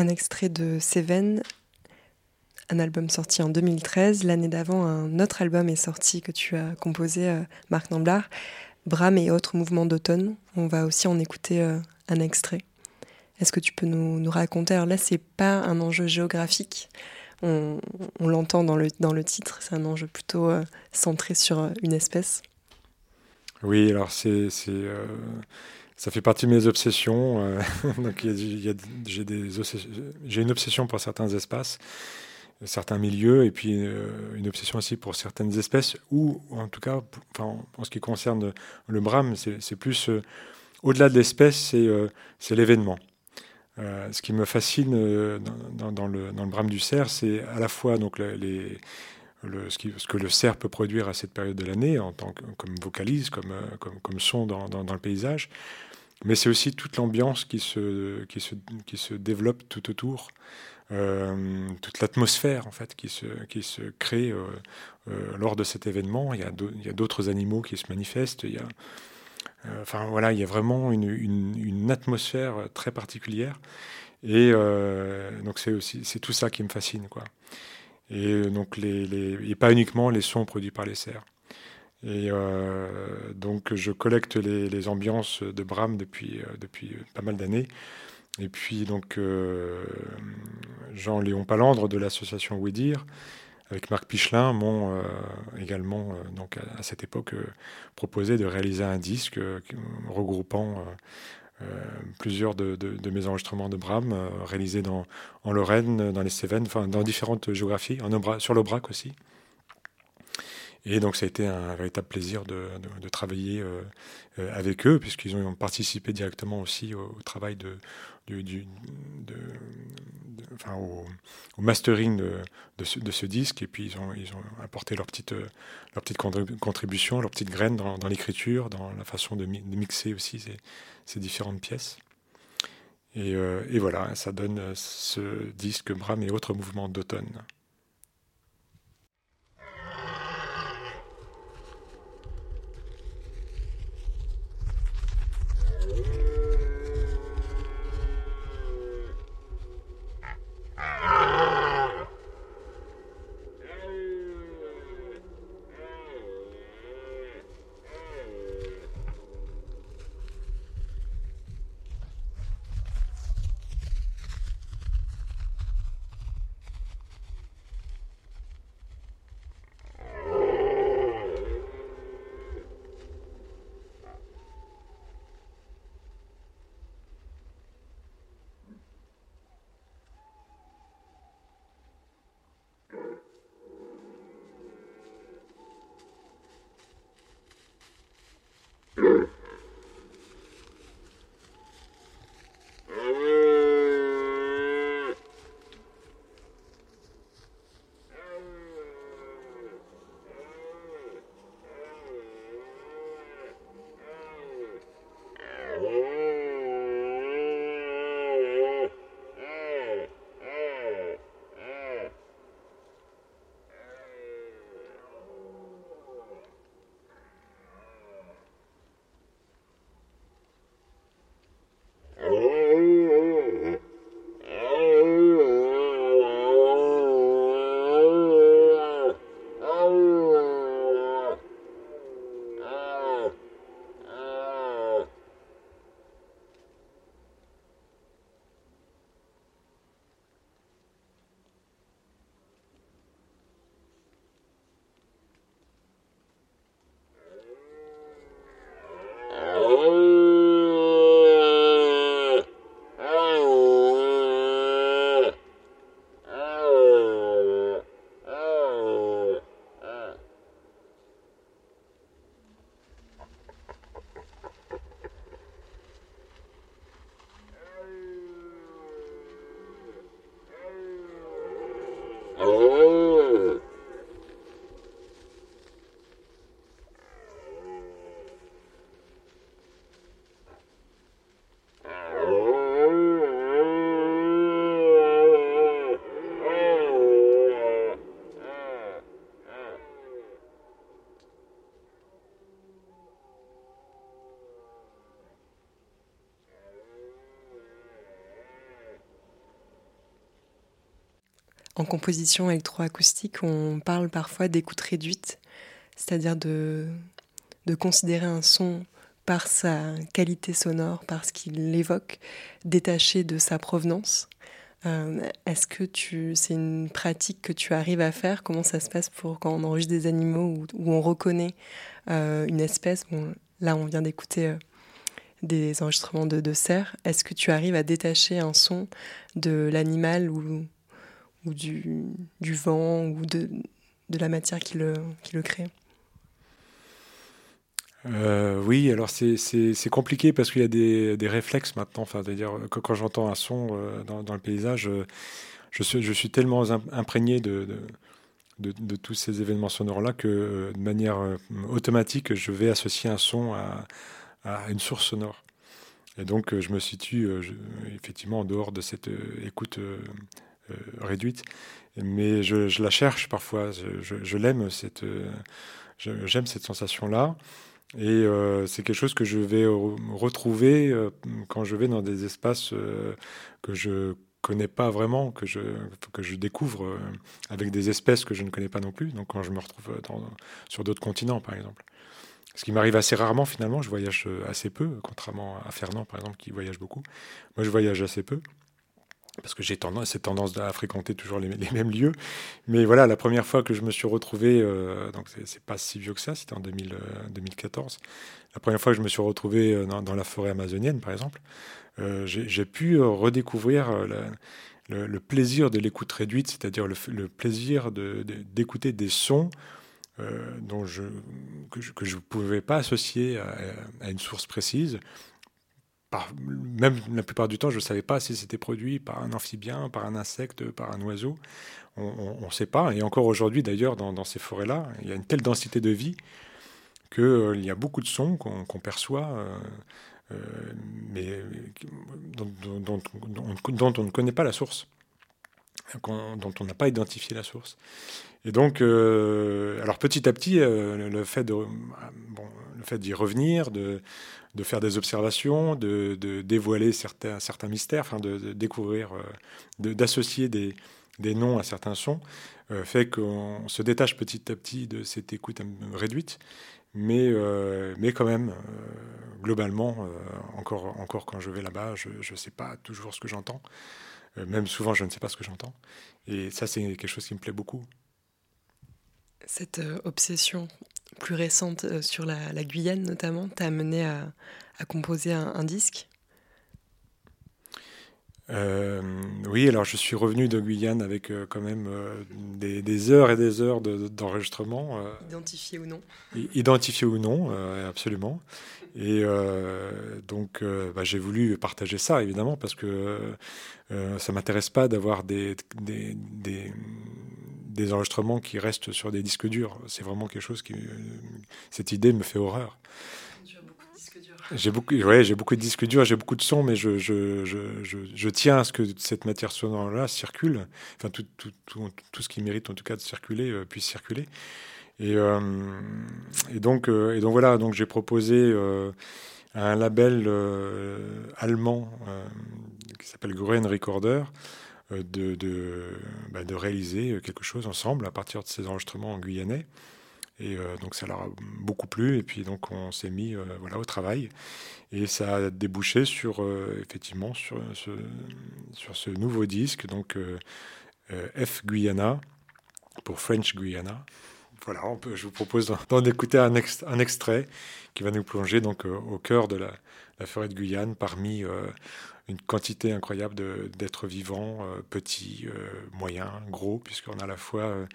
Un extrait de Seven, un album sorti en 2013. L'année d'avant, un autre album est sorti que tu as composé, euh, Marc Namblard, Bram et autres mouvements d'automne. On va aussi en écouter euh, un extrait. Est-ce que tu peux nous, raconter? Alors là, c'est pas un enjeu géographique. On, l'entend dans le, dans le titre. C'est un enjeu plutôt euh, centré sur une espèce. Oui, alors c'est, ça fait partie de mes obsessions. j'ai, une obsession pour certains espaces, certains milieux, et puis euh, une obsession aussi pour certaines espèces, ou en tout cas, en ce qui concerne le brame, c'est, plus euh, au-delà de l'espèce, c'est, euh, l'événement. Ce qui me fascine dans, le, dans brame du cerf, c'est à la fois donc, ce, que le cerf peut produire à cette période de l'année, en tant que, comme vocalise, comme, son dans le paysage, mais c'est aussi toute l'ambiance qui se, qui, se, qui se développe tout autour, euh, toute l'atmosphère en fait qui se, qui se crée euh, euh, lors de cet événement. Il y a d'autres animaux qui se manifestent, il y a enfin voilà, il y a vraiment une, une, atmosphère très particulière. Et donc c'est aussi c'est tout ça qui me fascine quoi. Et donc les, les, et pas uniquement les sons produits par les cerfs. Et donc je collecte les, ambiances de Brahms depuis, depuis pas mal d'années. Et puis donc Jean-Léon Palandre de l'association Ouédir avec Marc Pichelin, m'ont euh, également, euh, donc à, cette époque, euh, proposé de réaliser un disque regroupant plusieurs de, mes enregistrements de Brahms, réalisés dans, en Lorraine, dans les Cévennes, enfin dans différentes géographies, en, sur l'Aubrac aussi. Et donc ça a été un véritable plaisir de, travailler avec eux, puisqu'ils ont participé directement aussi au travail de, du, enfin, au, mastering de, ce, disque. Et puis ils ont, ils ont apporté leur petite, leur petite contribution, leur petite graine dans, l'écriture, dans la façon de, mixer aussi ces, différentes pièces. Et, euh, et, voilà, ça donne ce disque Bram et autres mouvements d'automne. En composition électroacoustique, on parle parfois d'écoute réduite, c'est-à-dire de, de considérer un son par sa qualité sonore, par ce qu'il évoque, détaché de sa provenance. Euh, est-ce que tu, c'est une pratique que tu arrives à faire? Comment ça se passe pour quand on enregistre des animaux où, on reconnaît euh, une espèce? Bon, Là, on vient d'écouter euh, des enregistrements de, de cerfs. Est-ce que tu arrives à détacher un son de l'animal ou, ou du, vent ou de, de, la matière qui le, qui le crée euh, oui, alors c'est compliqué parce qu'il y a des, des, réflexes maintenant. Enfin, dire quand, j'entends un son euh, dans, dans, le paysage, euh, je suis, je suis tellement imprégné de, de, de, tous ces événements sonores-là que de manière automatique, je vais associer un son à, à une source sonore. Et donc, je me situe effectivement en dehors de cette écoute réduite. Mais je, la cherche parfois. Je, l'aime, cette, j'aime cette sensation-là. Et euh, c'est quelque chose que je vais re- retrouver euh, quand je vais dans des espaces euh, que je connais pas vraiment, que je, que je découvre euh, avec des espèces que je ne connais pas non plus. Donc quand je me retrouve sur d'autres continents, par exemple. Ce qui m'arrive assez rarement finalement, je voyage euh, assez peu, contrairement à Fernand par exemple qui voyage beaucoup. Moi je voyage assez peu parce que j'ai tendance, cette tendance à fréquenter toujours les, mêmes lieux. Mais voilà, la première fois que je me suis retrouvé, euh, donc c'est- pas si vieux que ça, c'était en 2000, euh, 2014. La première fois que je me suis retrouvé euh, dans, la forêt amazonienne, par exemple, euh, j'ai pu euh, redécouvrir le, plaisir de l'écoute réduite, c'est-à-dire le, plaisir d'écouter des sons dont que je ne pouvais pas associer à une source précise. Même la plupart du temps, je ne savais pas si c'était produit par un amphibien, par un insecte, par un oiseau. On ne sait pas. Et encore aujourd'hui, d'ailleurs, dans, ces forêts-là, il y a une telle densité de vie qu'il euh, y a beaucoup de sons qu'on perçoit, euh, euh, mais dont, on ne connaît pas la source, dont on n'a pas identifié la source. Et donc, euh, alors petit à petit, le fait de, bon, le fait d'y revenir, de, de faire des observations, de, dévoiler certains, mystères, de, découvrir, euh, d'associer des, noms à certains sons, euh, fait qu'on se détache petit à petit de cette écoute euh, réduite, mais, euh, mais quand même, globalement, encore, encore quand je vais là-bas, je ne sais pas toujours ce que j'entends. Même souvent, je ne sais pas ce que j'entends. Et ça, c'est quelque chose qui me plaît beaucoup. Cette obsession plus récente euh, sur la, la Guyane notamment t'a amené à, à composer un, un disque? Euh, oui, alors je suis revenu de Guyane avec euh, quand même euh, des, des heures et des heures de- d'enregistrement. Identifié ou non? Identifié ou non, absolument. Et donc, bah, j'ai voulu partager ça, évidemment, parce que ça m'intéresse pas d'avoir des, des, des, des enregistrements qui restent sur des disques durs. C'est vraiment quelque chose qui... euh, cette idée me fait horreur. J'ai beaucoup, ouais, j'ai beaucoup de disques durs, j'ai beaucoup de sons, mais je, je, je, je, tiens à ce que cette matière sonore-là circule, enfin tout, tout, tout, tout ce qui mérite en tout cas de circuler euh, puisse circuler. Et, euh, et donc, euh, et donc voilà, donc j'ai proposé à un label allemand qui s'appelle Gruen Recorder de, de, bah, de réaliser quelque chose ensemble à partir de ces enregistrements en guyanais. Et euh, donc ça leur a beaucoup plu. Et puis donc on s'est mis euh, voilà, au travail. Et ça a débouché sur, euh, effectivement, sur ce, sur ce nouveau disque, donc euh, euh, F Guyana, pour French Guyana. Voilà, je vous propose d'en- écouter un, ex- un extrait qui va nous plonger donc euh, au cœur de la, forêt de Guyane, parmi euh, une quantité incroyable d'êtres vivants, euh, petits, euh, moyens, gros, puisqu'on a à la fois euh,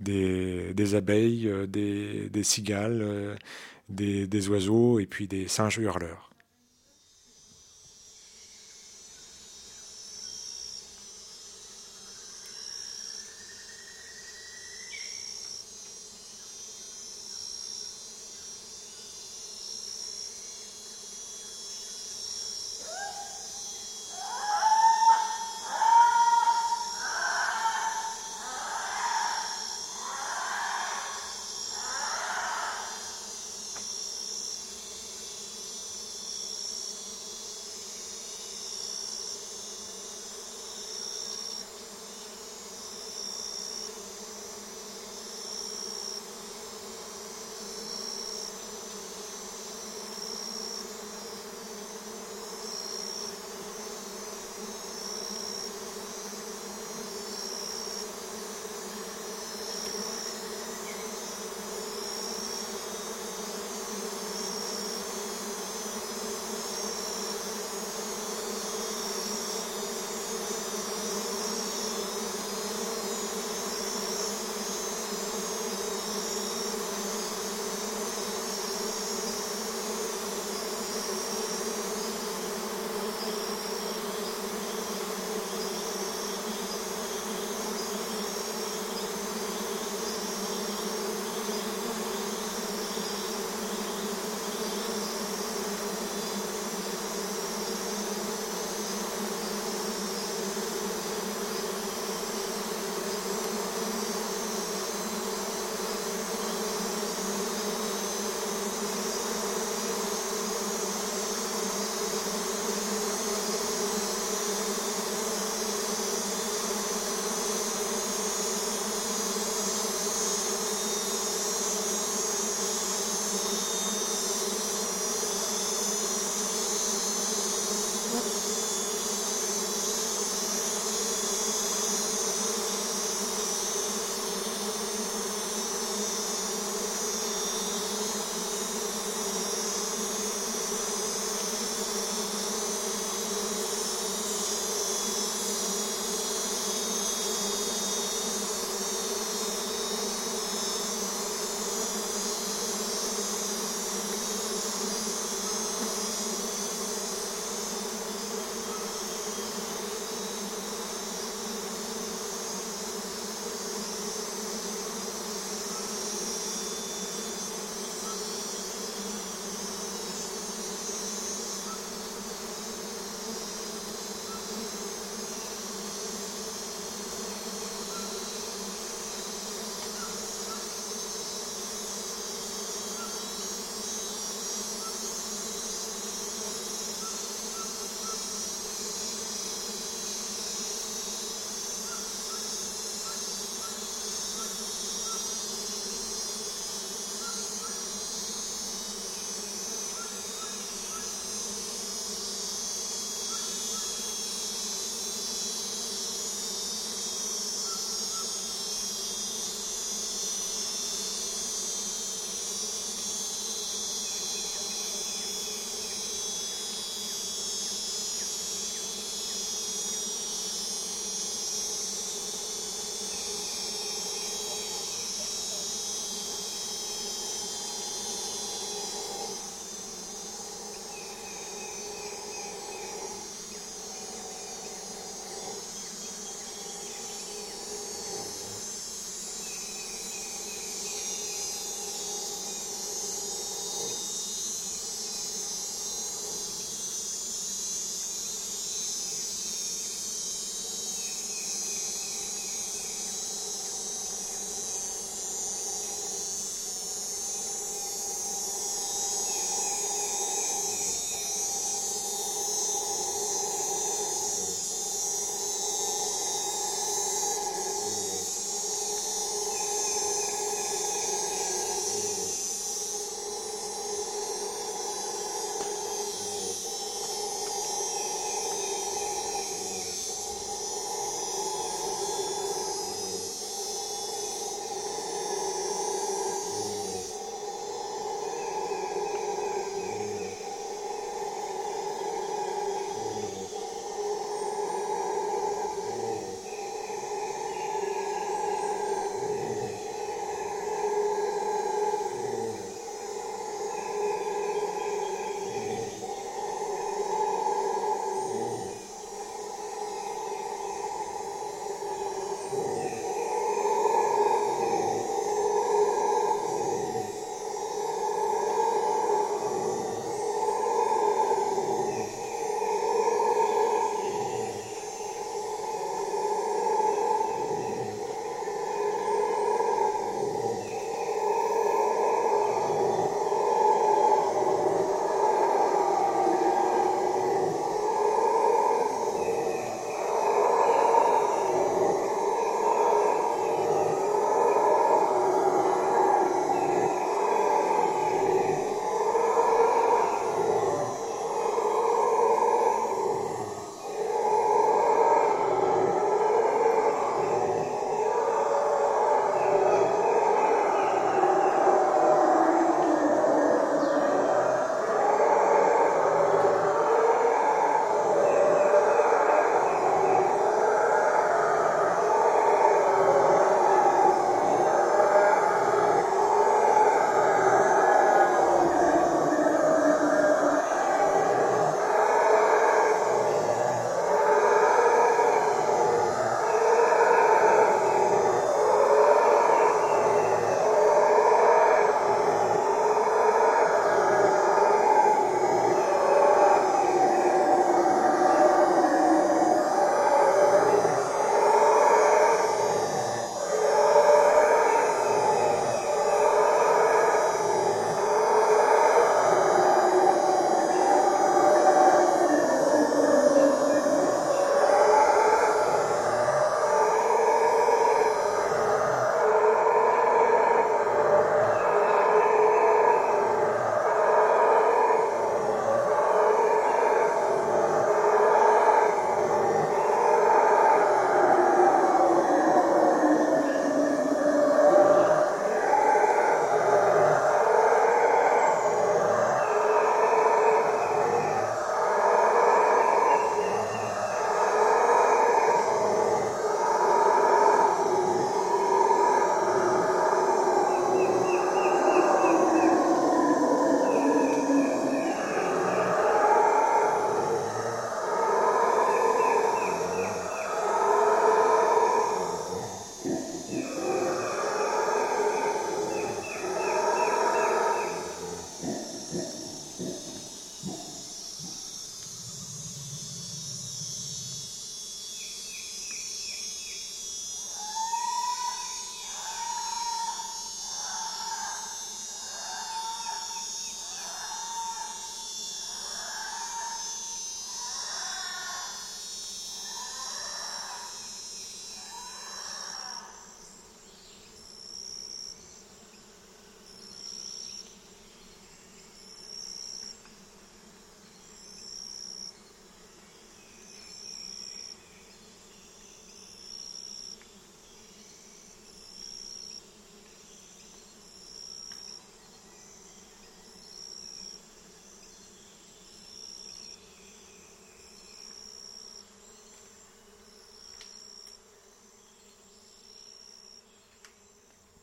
des, abeilles, des, cigales, des, des oiseaux et puis des singes hurleurs.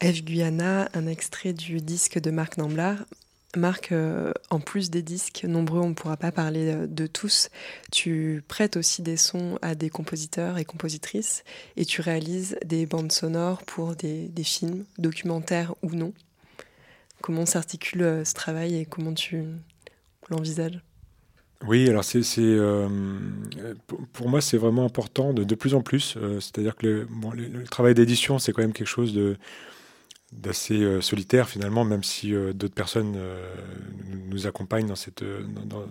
Eve Guyana, un extrait du disque de Marc Namblar. Marc, euh, en plus des disques, nombreux, on ne pourra pas parler euh, de tous, tu prêtes aussi des sons à des compositeurs et compositrices et tu réalises des bandes sonores pour des, films, documentaires ou non. Comment s'articule euh, ce travail et comment tu l'envisages? Oui, alors c'est, pour moi c'est vraiment important de, de plus en plus. C'est-à-dire que le, le travail d'édition c'est quand même quelque chose de d'assez euh, solitaire finalement, même si euh, d'autres personnes euh, nous accompagnent dans cette dans,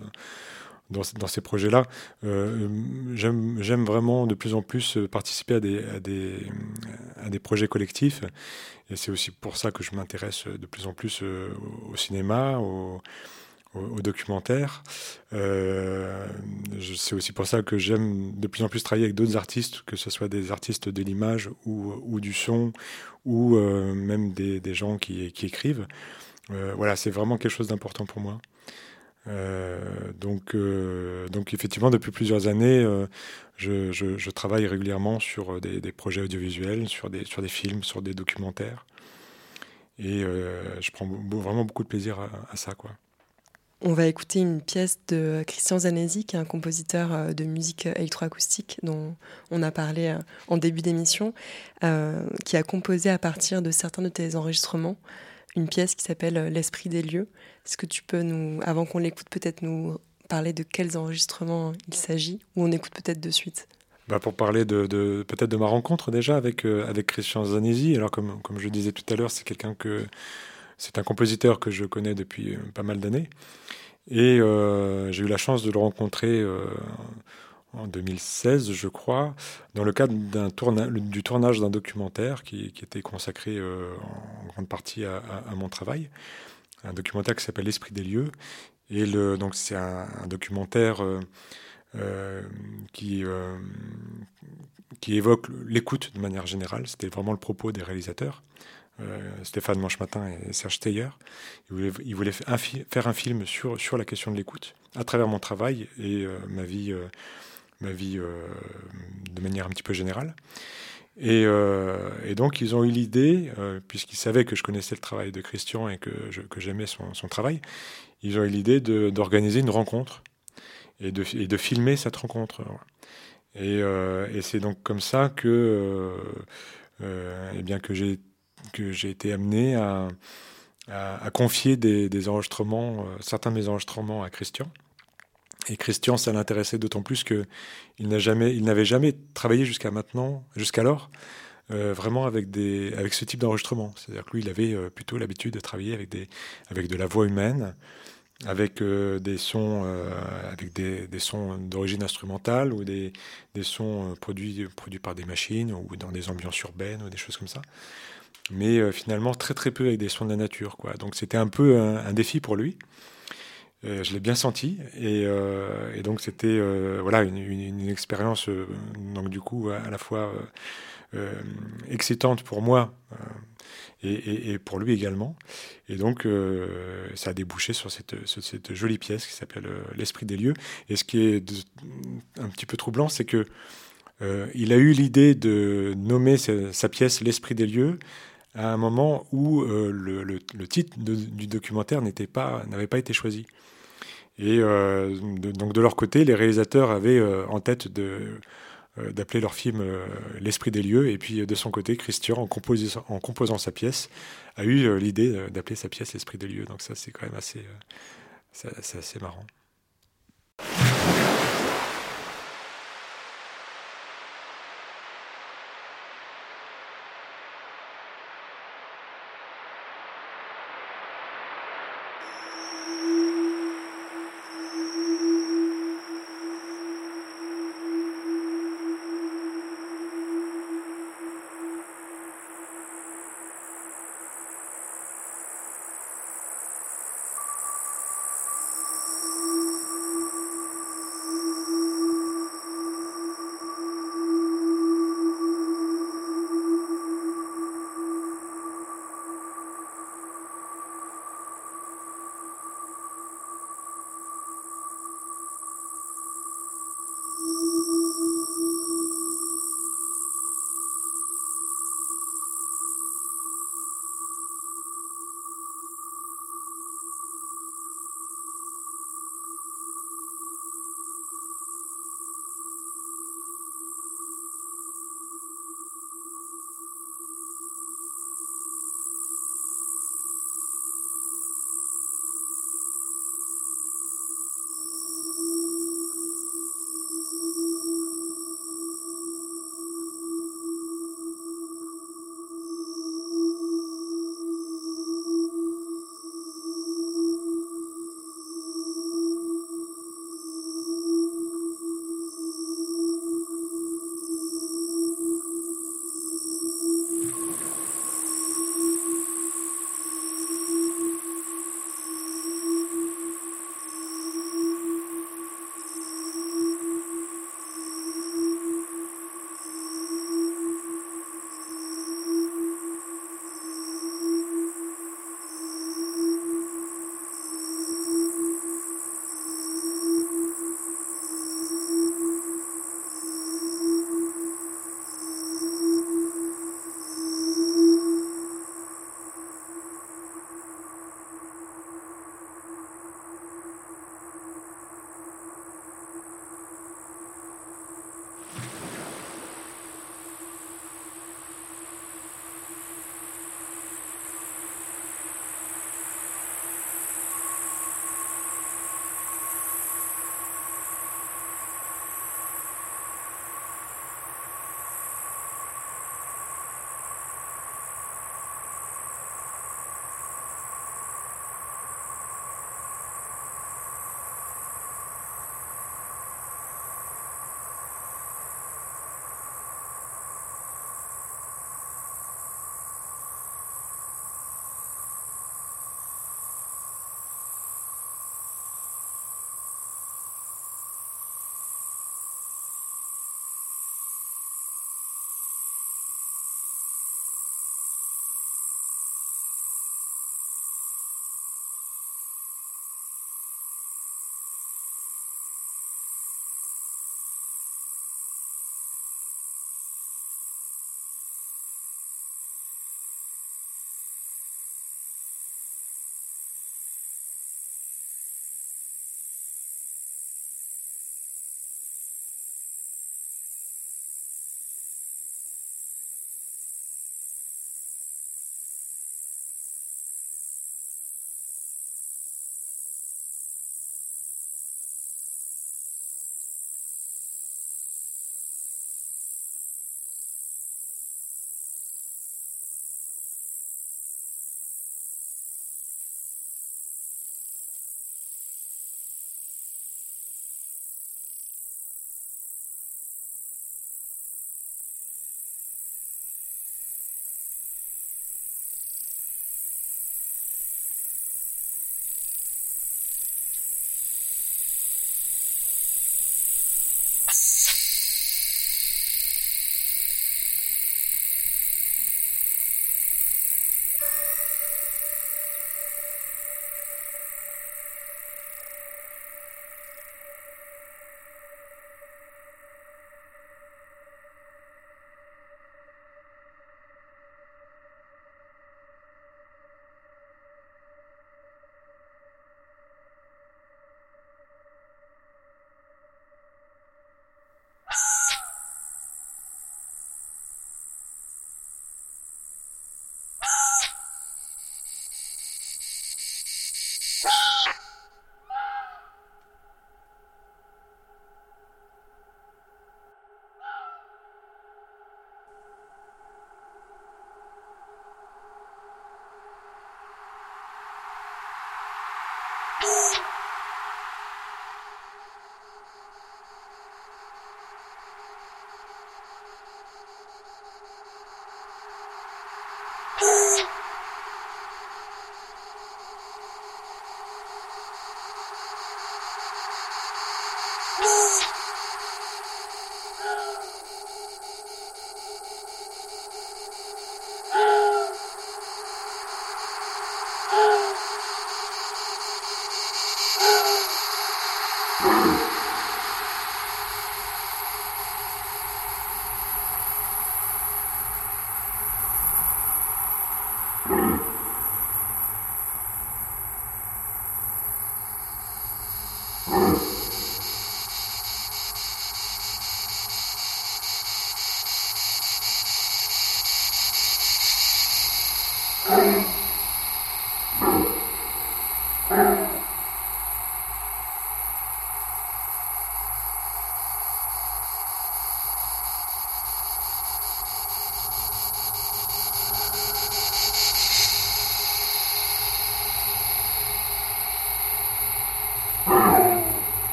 dans, ces projets-là. j'aime vraiment de plus en plus participer à des, à des, à des projets collectifs. Et c'est aussi pour ça que je m'intéresse de plus en plus au cinéma, au, au, documentaire. Euh, c'est aussi pour ça que j'aime de plus en plus travailler avec d'autres artistes, que ce soit des artistes de l'image ou, du son, ou euh, même des, gens qui, écrivent. Euh, voilà, c'est vraiment quelque chose d'important pour moi. Donc, donc effectivement, depuis plusieurs années, je, travaille régulièrement sur des, projets audiovisuels, sur des, sur des films, sur des documentaires. Et je prends vraiment beaucoup de plaisir à, à ça. Quoi. On va écouter une pièce de Christian Zanesi, qui est un compositeur de musique électroacoustique dont on a parlé en début d'émission, euh, qui a composé à partir de certains de tes enregistrements une pièce qui s'appelle L'esprit des lieux. Est-ce que tu peux nous, avant qu'on l'écoute, peut-être nous parler de quels enregistrements il s'agit, ou on écoute peut-être de suite? Bah pour parler de, peut-être de ma rencontre déjà avec euh, avec Christian Zanesi. Alors comme comme je disais tout à l'heure, c'est quelqu'un que c'est un compositeur que je connais depuis pas mal d'années. Et euh, j'ai eu la chance de le rencontrer euh, en 2016, je crois, dans le cadre du tournage d'un documentaire qui, était consacré euh, en grande partie à, mon travail. Un documentaire qui s'appelle L'Esprit des lieux. Et donc c'est un, documentaire qui évoque l'écoute de manière générale. C'était vraiment le propos des réalisateurs. Euh, Stéphane Manchematin et Serge Steyer. Ils voulaient, faire un film sur, sur la question de l'écoute à travers mon travail et euh, ma vie, euh, ma vie de manière un petit peu générale. Et, donc ils ont eu l'idée, puisqu'ils savaient que je connaissais le travail de Christian et que, que j'aimais son, son, travail, ils ont eu l'idée d'organiser une rencontre et de, et de filmer cette rencontre. Et, et c'est donc comme ça que, eh bien que j'ai que j'ai été amené à, confier des, enregistrements, euh, certains de mes enregistrements à Christian. Et Christian, ça l'intéressait d'autant plus qu'il n'a jamais, il n'avait jamais travaillé jusqu'à maintenant, jusqu'alors, euh, vraiment avec des, avec ce type d'enregistrement. C'est-à-dire que lui, il avait euh, plutôt l'habitude de travailler avec des, avec de la voix humaine, avec des sons, avec des, d'origine instrumentale ou des, des sons produits, produits par des machines ou dans des ambiances urbaines ou des choses comme ça mais euh, finalement très très peu avec des sons de la nature. Quoi. Donc c'était un peu un, défi pour lui. Euh, je l'ai bien senti et, euh, donc c'était voilà une, expérience donc du coup à la fois excitante pour moi et, pour lui également. Et donc ça a débouché sur cette, cette jolie pièce qui s'appelle L'esprit des lieux. Et ce qui est un petit peu troublant, c'est que il a eu l'idée de nommer sa pièce L'esprit des lieux à un moment où euh, le, titre du documentaire n'avait pas été choisi. Et euh, donc de leur côté, les réalisateurs avaient euh, en tête d'appeler leur film L'esprit des lieux, et puis de son côté, Christian, en, composant, sa pièce, a eu l'idée d'appeler sa pièce L'esprit des lieux. Donc ça, c'est quand même assez, assez marrant.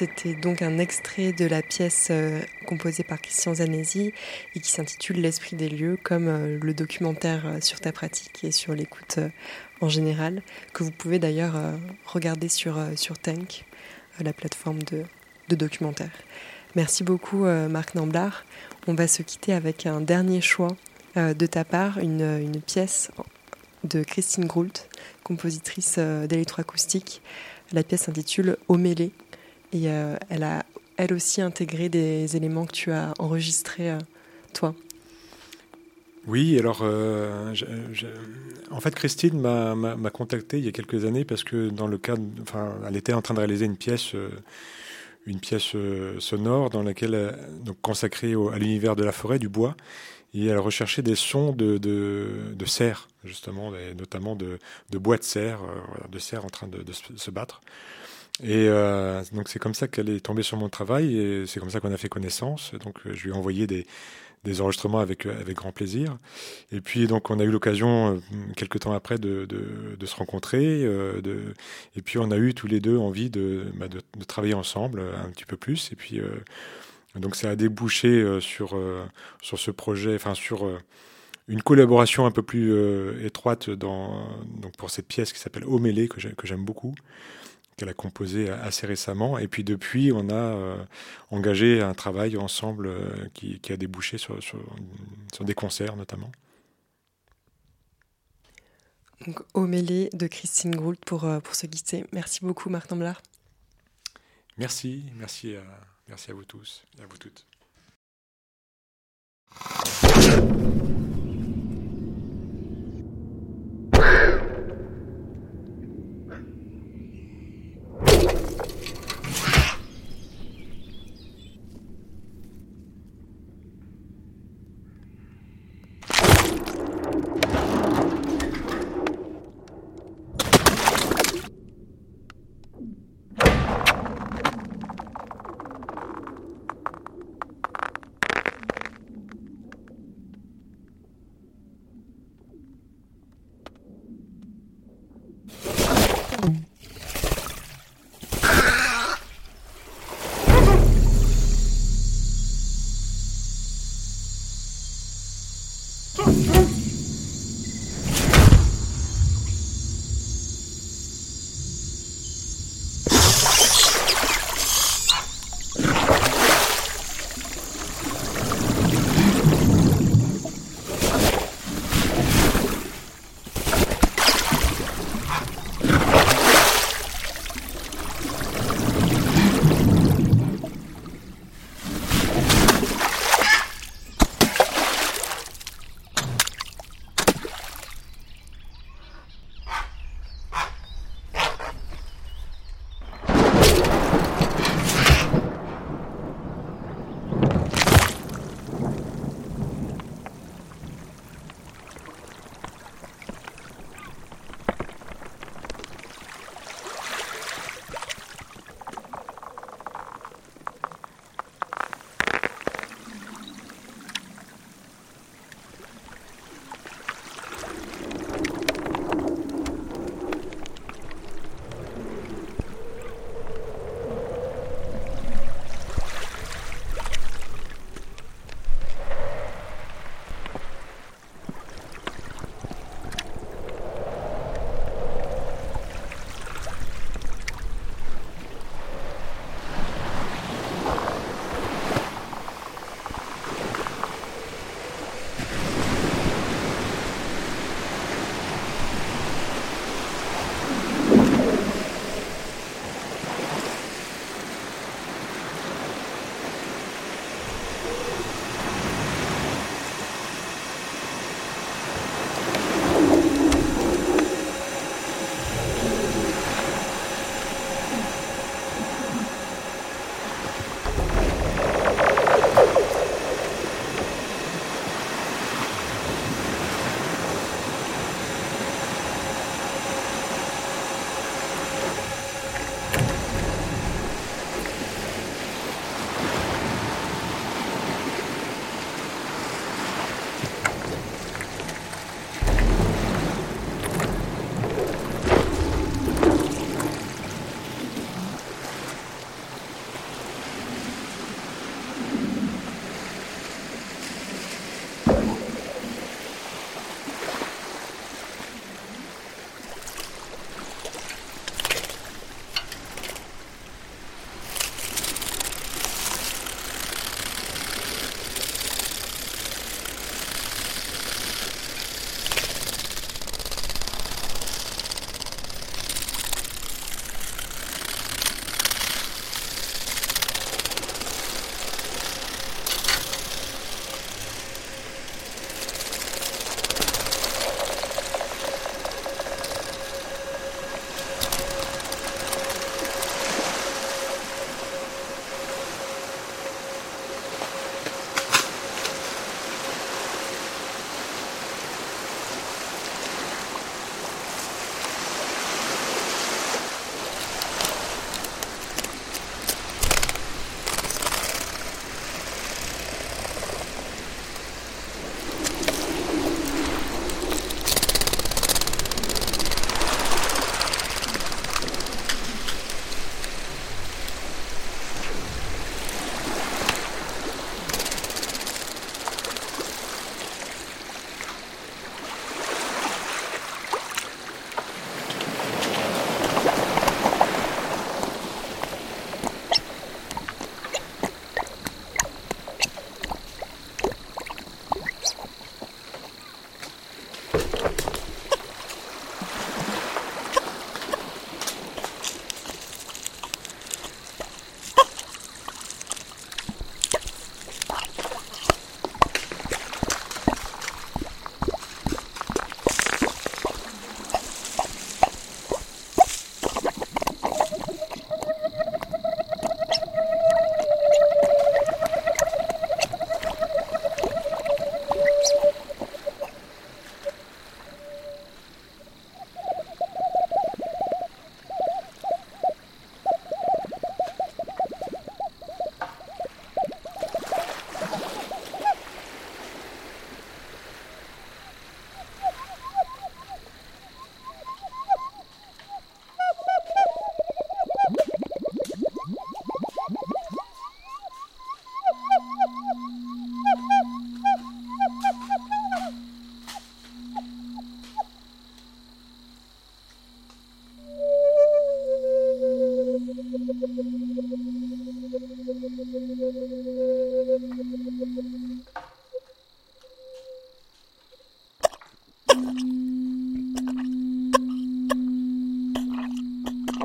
C'était donc un extrait de la pièce euh, composée par Christian Zanesi et qui s'intitule L'esprit des lieux, comme euh, le documentaire euh, sur ta pratique et sur l'écoute en général, que vous pouvez d'ailleurs regarder sur, sur Tank, la plateforme de, documentaire. Merci beaucoup Marc Namblard. On va se quitter avec un dernier choix de ta part, une, pièce de Christine Groult, compositrice d'électroacoustique. La pièce s'intitule Omélé et euh, elle a elle aussi intégré des éléments que tu as enregistrés, euh, toi. Oui, alors euh, en fait Christine m'a contacté il y a quelques années parce que dans le cadre, enfin, elle était en train de réaliser une pièce, une pièce sonore dans laquelle donc consacrée à l'univers de la forêt, du bois, et elle recherchait des sons de, de, de cerfs justement, et notamment de, bois de cerfs, de cerfs en train de se battre. Et euh, donc c'est comme ça qu'elle est tombée sur mon travail et c'est comme ça qu'on a fait connaissance. Donc euh, je lui ai envoyé des, des enregistrements avec, euh, avec grand plaisir. Et puis donc on a eu l'occasion quelques temps après de, de, se rencontrer. et puis on a eu tous les deux envie de, bah, de, travailler ensemble un petit peu plus. Et puis donc ça a débouché sur, sur ce projet, enfin sur une collaboration un peu plus étroite dans, donc pour cette pièce qui s'appelle Omélé que j'aime beaucoup qu'elle a composé assez récemment. Et puis depuis, on a euh, engagé un travail ensemble euh, qui, a débouché sur, sur, des concerts notamment. Donc, Homélie de Christine Gould pour, euh, pour se quitter. Merci beaucoup, Marc Namblard. Merci, merci à, merci à vous tous et à vous toutes.